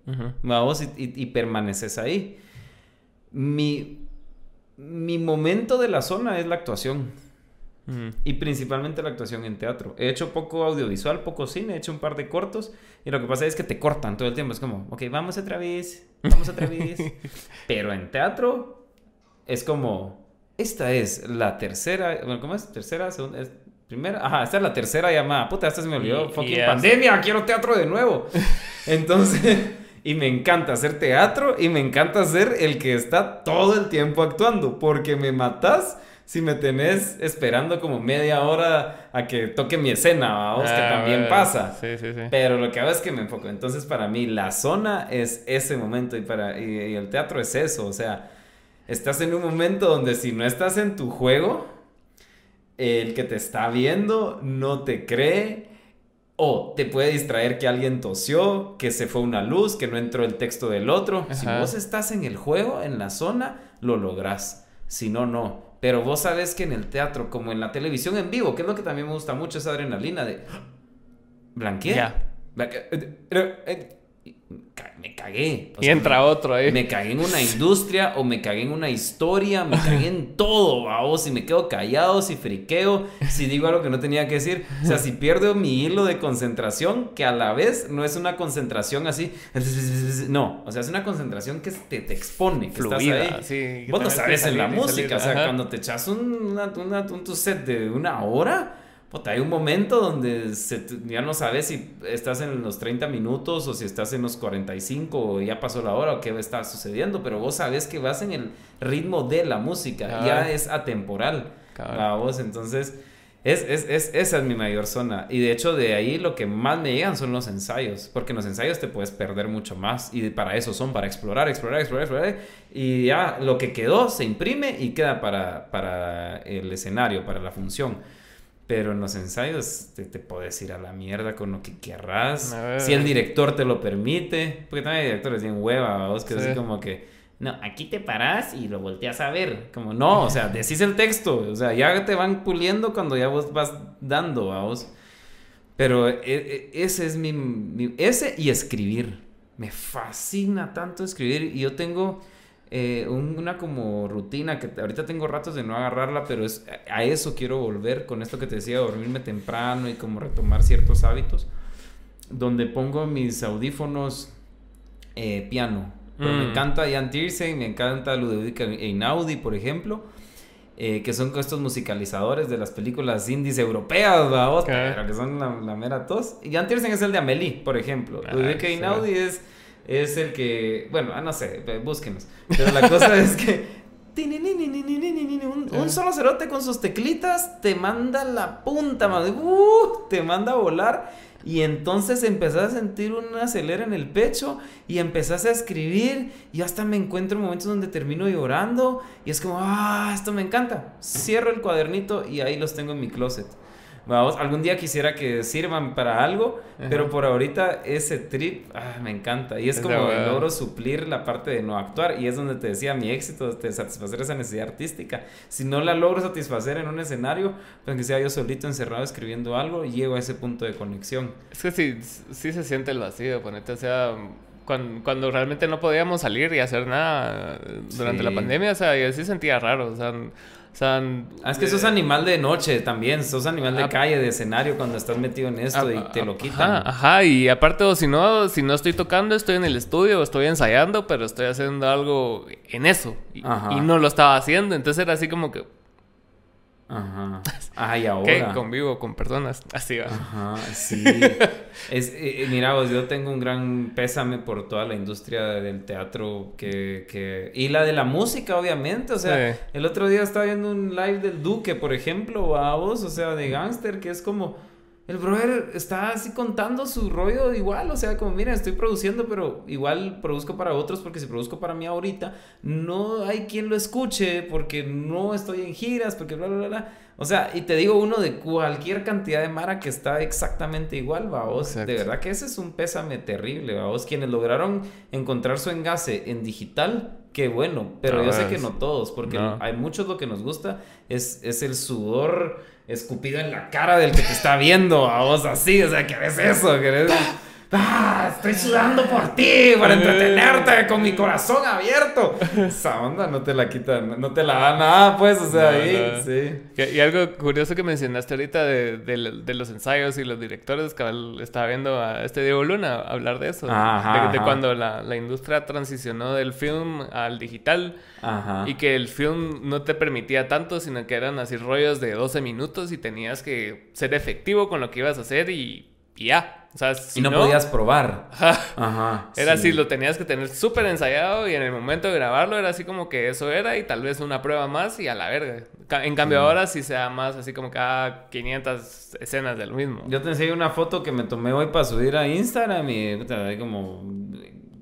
vamos, y, permaneces ahí. Mi, mi momento de la zona es la actuación. Y principalmente la actuación en teatro. He hecho poco audiovisual, poco cine, he hecho un par de cortos. Y lo que pasa es que te cortan todo el tiempo. Es como, ok, vamos otra vez, vamos otra vez. Pero en teatro es como, esta es la tercera, bueno, ¿cómo es? Tercera, segunda, primera. Ajá, esta es la tercera llamada. Puta, esta se me olvidó. Fucking pandemia, quiero teatro de nuevo. Entonces. Y me encanta hacer teatro y me encanta ser el que está todo el tiempo actuando. Porque me matas si me tenés esperando como media hora a que toque mi escena, vamos, que ah, también pasa. Sí, sí, sí. Pero lo que hago es que me enfoco. Entonces, para mí, la zona es ese momento y, para, y, el teatro es eso. O sea, estás en un momento donde si no estás en tu juego, el que te está viendo no te cree. O te puede distraer que alguien tosió, que se fue una luz, que no entró el texto del otro. Si vos estás en el juego, en la zona, lo lográs. Si no, no. Pero vos sabes que en el teatro, como en la televisión en vivo, que es lo que también me gusta mucho, esa adrenalina de... Blanquear. Ya. Eh, eh, me cagué. y entra otro ahí. Me cagué en una industria o me cagué en una historia, me cagué en todo, vamos, si me quedo callado, si friqueo, si digo algo que no tenía que decir. O sea, si pierdo mi hilo de concentración, que a la vez no es una concentración así, no, o sea, es una concentración que te, te expone, que estás ahí. Vos no sabes en la música, o sea, cuando te echas un, un set de una hora hay un momento donde ya no sabes si estás en los 30 minutos o si estás en los 45 o ya pasó la hora o qué está sucediendo, pero vos sabes que vas en el ritmo de la música, ya es atemporal. A vos, entonces es, esa es mi mayor zona. Y de hecho de ahí lo que más me llegan son los ensayos, porque en los ensayos te puedes perder mucho más y para eso son, para explorar, explorar, explorar, explorar y ya lo que quedó se imprime y queda para, para el escenario, para la función. Pero en los ensayos te, te, puedes ir a la mierda con lo que querrás. Si el director te lo permite. Porque también hay directores bien hueva, vos que es así como que. No, aquí te parás y lo volteas a ver. Como no, o sea, decís el texto. O sea, ya te van puliendo cuando ya vos vas dando a vos. Pero e, e, ese es mi, mi. Ese y escribir. Me fascina tanto escribir. Y yo tengo eh, una como rutina que ahorita tengo ratos de no agarrarla, pero es a eso quiero volver con esto que te decía, dormirme temprano y como retomar ciertos hábitos, donde pongo mis audífonos eh, piano. me mm. encanta Jan Tiersen, me encanta Ludovica Einaudi, por ejemplo. Eh, que son estos musicalizadores de las películas indies europeas, que son la, mera tos. Jan Tiersen es el de Amelie, por ejemplo. Ah, Ludovica Einaudi es es el que, bueno, ah, no sé, búsquenos. Pero la cosa es que un, solo cerote con sus teclitas te manda la punta. Uh, te manda a volar. Y entonces empezás a sentir una acelera en el pecho y empezás a escribir y hasta me encuentro en momentos donde termino llorando y es como, ah, esto me encanta. Cierro el cuadernito y ahí los tengo en mi closet. Vamos, algún día quisiera que sirvan para algo, pero por ahorita ese trip ah, me encanta. Y es, como logro suplir la parte de no actuar. Y es donde te decía mi éxito, de satisfacer esa necesidad artística. Si no la logro satisfacer en un escenario, pues que sea yo solito encerrado escribiendo algo, llego a ese punto de conexión. Es que sí, sí se siente el vacío, ponete, o sea, cuando, cuando, realmente no podíamos salir y hacer nada durante la pandemia, o sea, yo sí sentía raro, o sea sea, ah, es que sos animal de noche también, sos animal de calle, de escenario cuando estás metido en esto y te lo quitan. Ajá, ajá, y aparte, o si no, si no estoy tocando, estoy en el estudio, estoy ensayando, pero estoy haciendo algo en eso. y no lo estaba haciendo, entonces era así como que, Ajá. Ay, ahora. Que convivo con personas. Así va. Ajá, sí. es, eh, eh, mira, vos, yo tengo un gran pésame por toda la industria del teatro que, que... y la de la música, obviamente. O sea, el otro día estaba viendo un live del Duque, por ejemplo, a vos, o sea, de Gangster, que es como el brother está así contando su rollo igual, o sea, como mira, estoy produciendo, pero igual produzco para otros porque si produzco para mí ahorita, no hay quien lo escuche porque no estoy en giras, porque bla, bla, bla. O sea, y te digo uno de cualquier cantidad de Mara que está exactamente igual, vaos. De verdad que ese es un pésame terrible, vaos. Quienes lograron encontrar su engace en digital, qué bueno, pero yo sé que no todos, porque hay muchos lo que nos gusta es, es el sudor escupido en la cara del que te está viendo, a vos así, o sea, ¿qué es eso? ¿Querés? ¡Ah! Estoy sudando por ti, para entretenerte, con mi corazón abierto. Esa onda no te la quitan, no te la da nada, pues, o sea, ahí, sí. Y algo curioso que mencionaste ahorita de, de, los ensayos y los directores, que estaba viendo a este Diego Luna hablar de eso, de, cuando la, la, industria transicionó del film al digital ajá. y que el film no te permitía tanto, sino que eran así rollos de 12 minutos y tenías que ser efectivo con lo que ibas a hacer y, y ya. O sea, y no, podías probar. Ajá. Era así, lo tenías que tener súper ensayado y en el momento de grabarlo era así como que eso era y tal vez una prueba más y a la verga. En cambio ahora sí sea más así como cada 500 escenas del mismo. Yo te enseñé una foto que me tomé hoy para subir a Instagram y hay como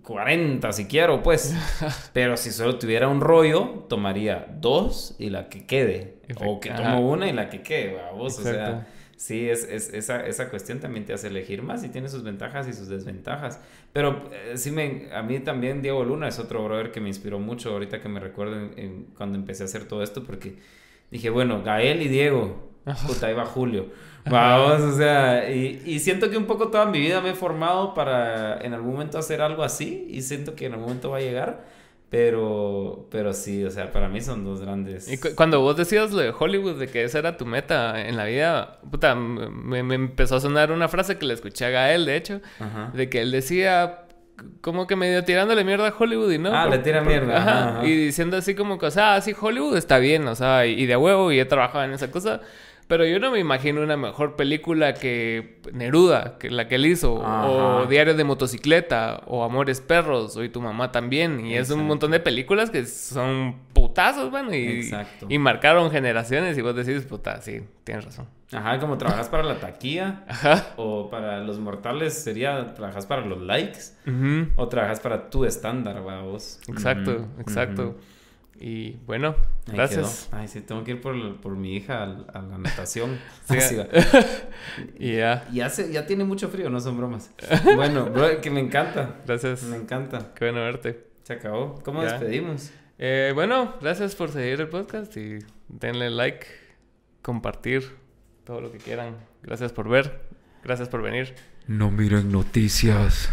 40 si quiero, pues. Pero si solo tuviera un rollo, tomaría dos y la que quede. O que tomo una y la que quede, vamos. O sea sí, es, es, esa, esa cuestión también te hace elegir más y tiene sus ventajas y sus desventajas. Pero eh, sí, me, a mí también Diego Luna es otro brother que me inspiró mucho ahorita que me recuerdo cuando empecé a hacer todo esto porque dije, bueno, Gael y Diego, puta, ahí va Julio. Vamos, o sea, y, y, siento que un poco toda mi vida me he formado para en algún momento hacer algo así y siento que en algún momento va a llegar. Pero, pero sí, o sea, para mí son dos grandes. Y cuando vos decías lo de Hollywood, de que esa era tu meta en la vida, puta, me, empezó a sonar una frase que le escuché a Gael, de hecho, de que él decía, como que medio tirándole mierda a Hollywood y no. Ah, le tira mierda. Ajá, Y diciendo así como que, o sea, sí, Hollywood está bien, o sea, y de huevo, y he trabajado en esa cosa. Pero yo no me imagino una mejor película que Neruda, que la que él hizo, o Diario de motocicleta, o Amores perros, o Y tu mamá también. Y es un montón de películas que son putazos, bueno, y, y marcaron generaciones. Y vos decís, puta, sí, tienes razón. Ajá, como trabajas para la taquilla, Ajá. o para los mortales sería, trabajas para los likes, o trabajas para tu estándar, vos. Exacto, exacto. Y bueno, gracias. Ay, sí, tengo que ir por, por mi hija a, la natación. sí, y ya. Ya, ya tiene mucho frío, no son bromas. Bueno, bro, que me encanta. Gracias. Me encanta. Qué bueno verte. Se acabó. ¿Cómo despedimos? Eh, bueno, gracias por seguir el podcast y denle like, compartir todo lo que quieran. Gracias por ver. Gracias por venir. No miren noticias.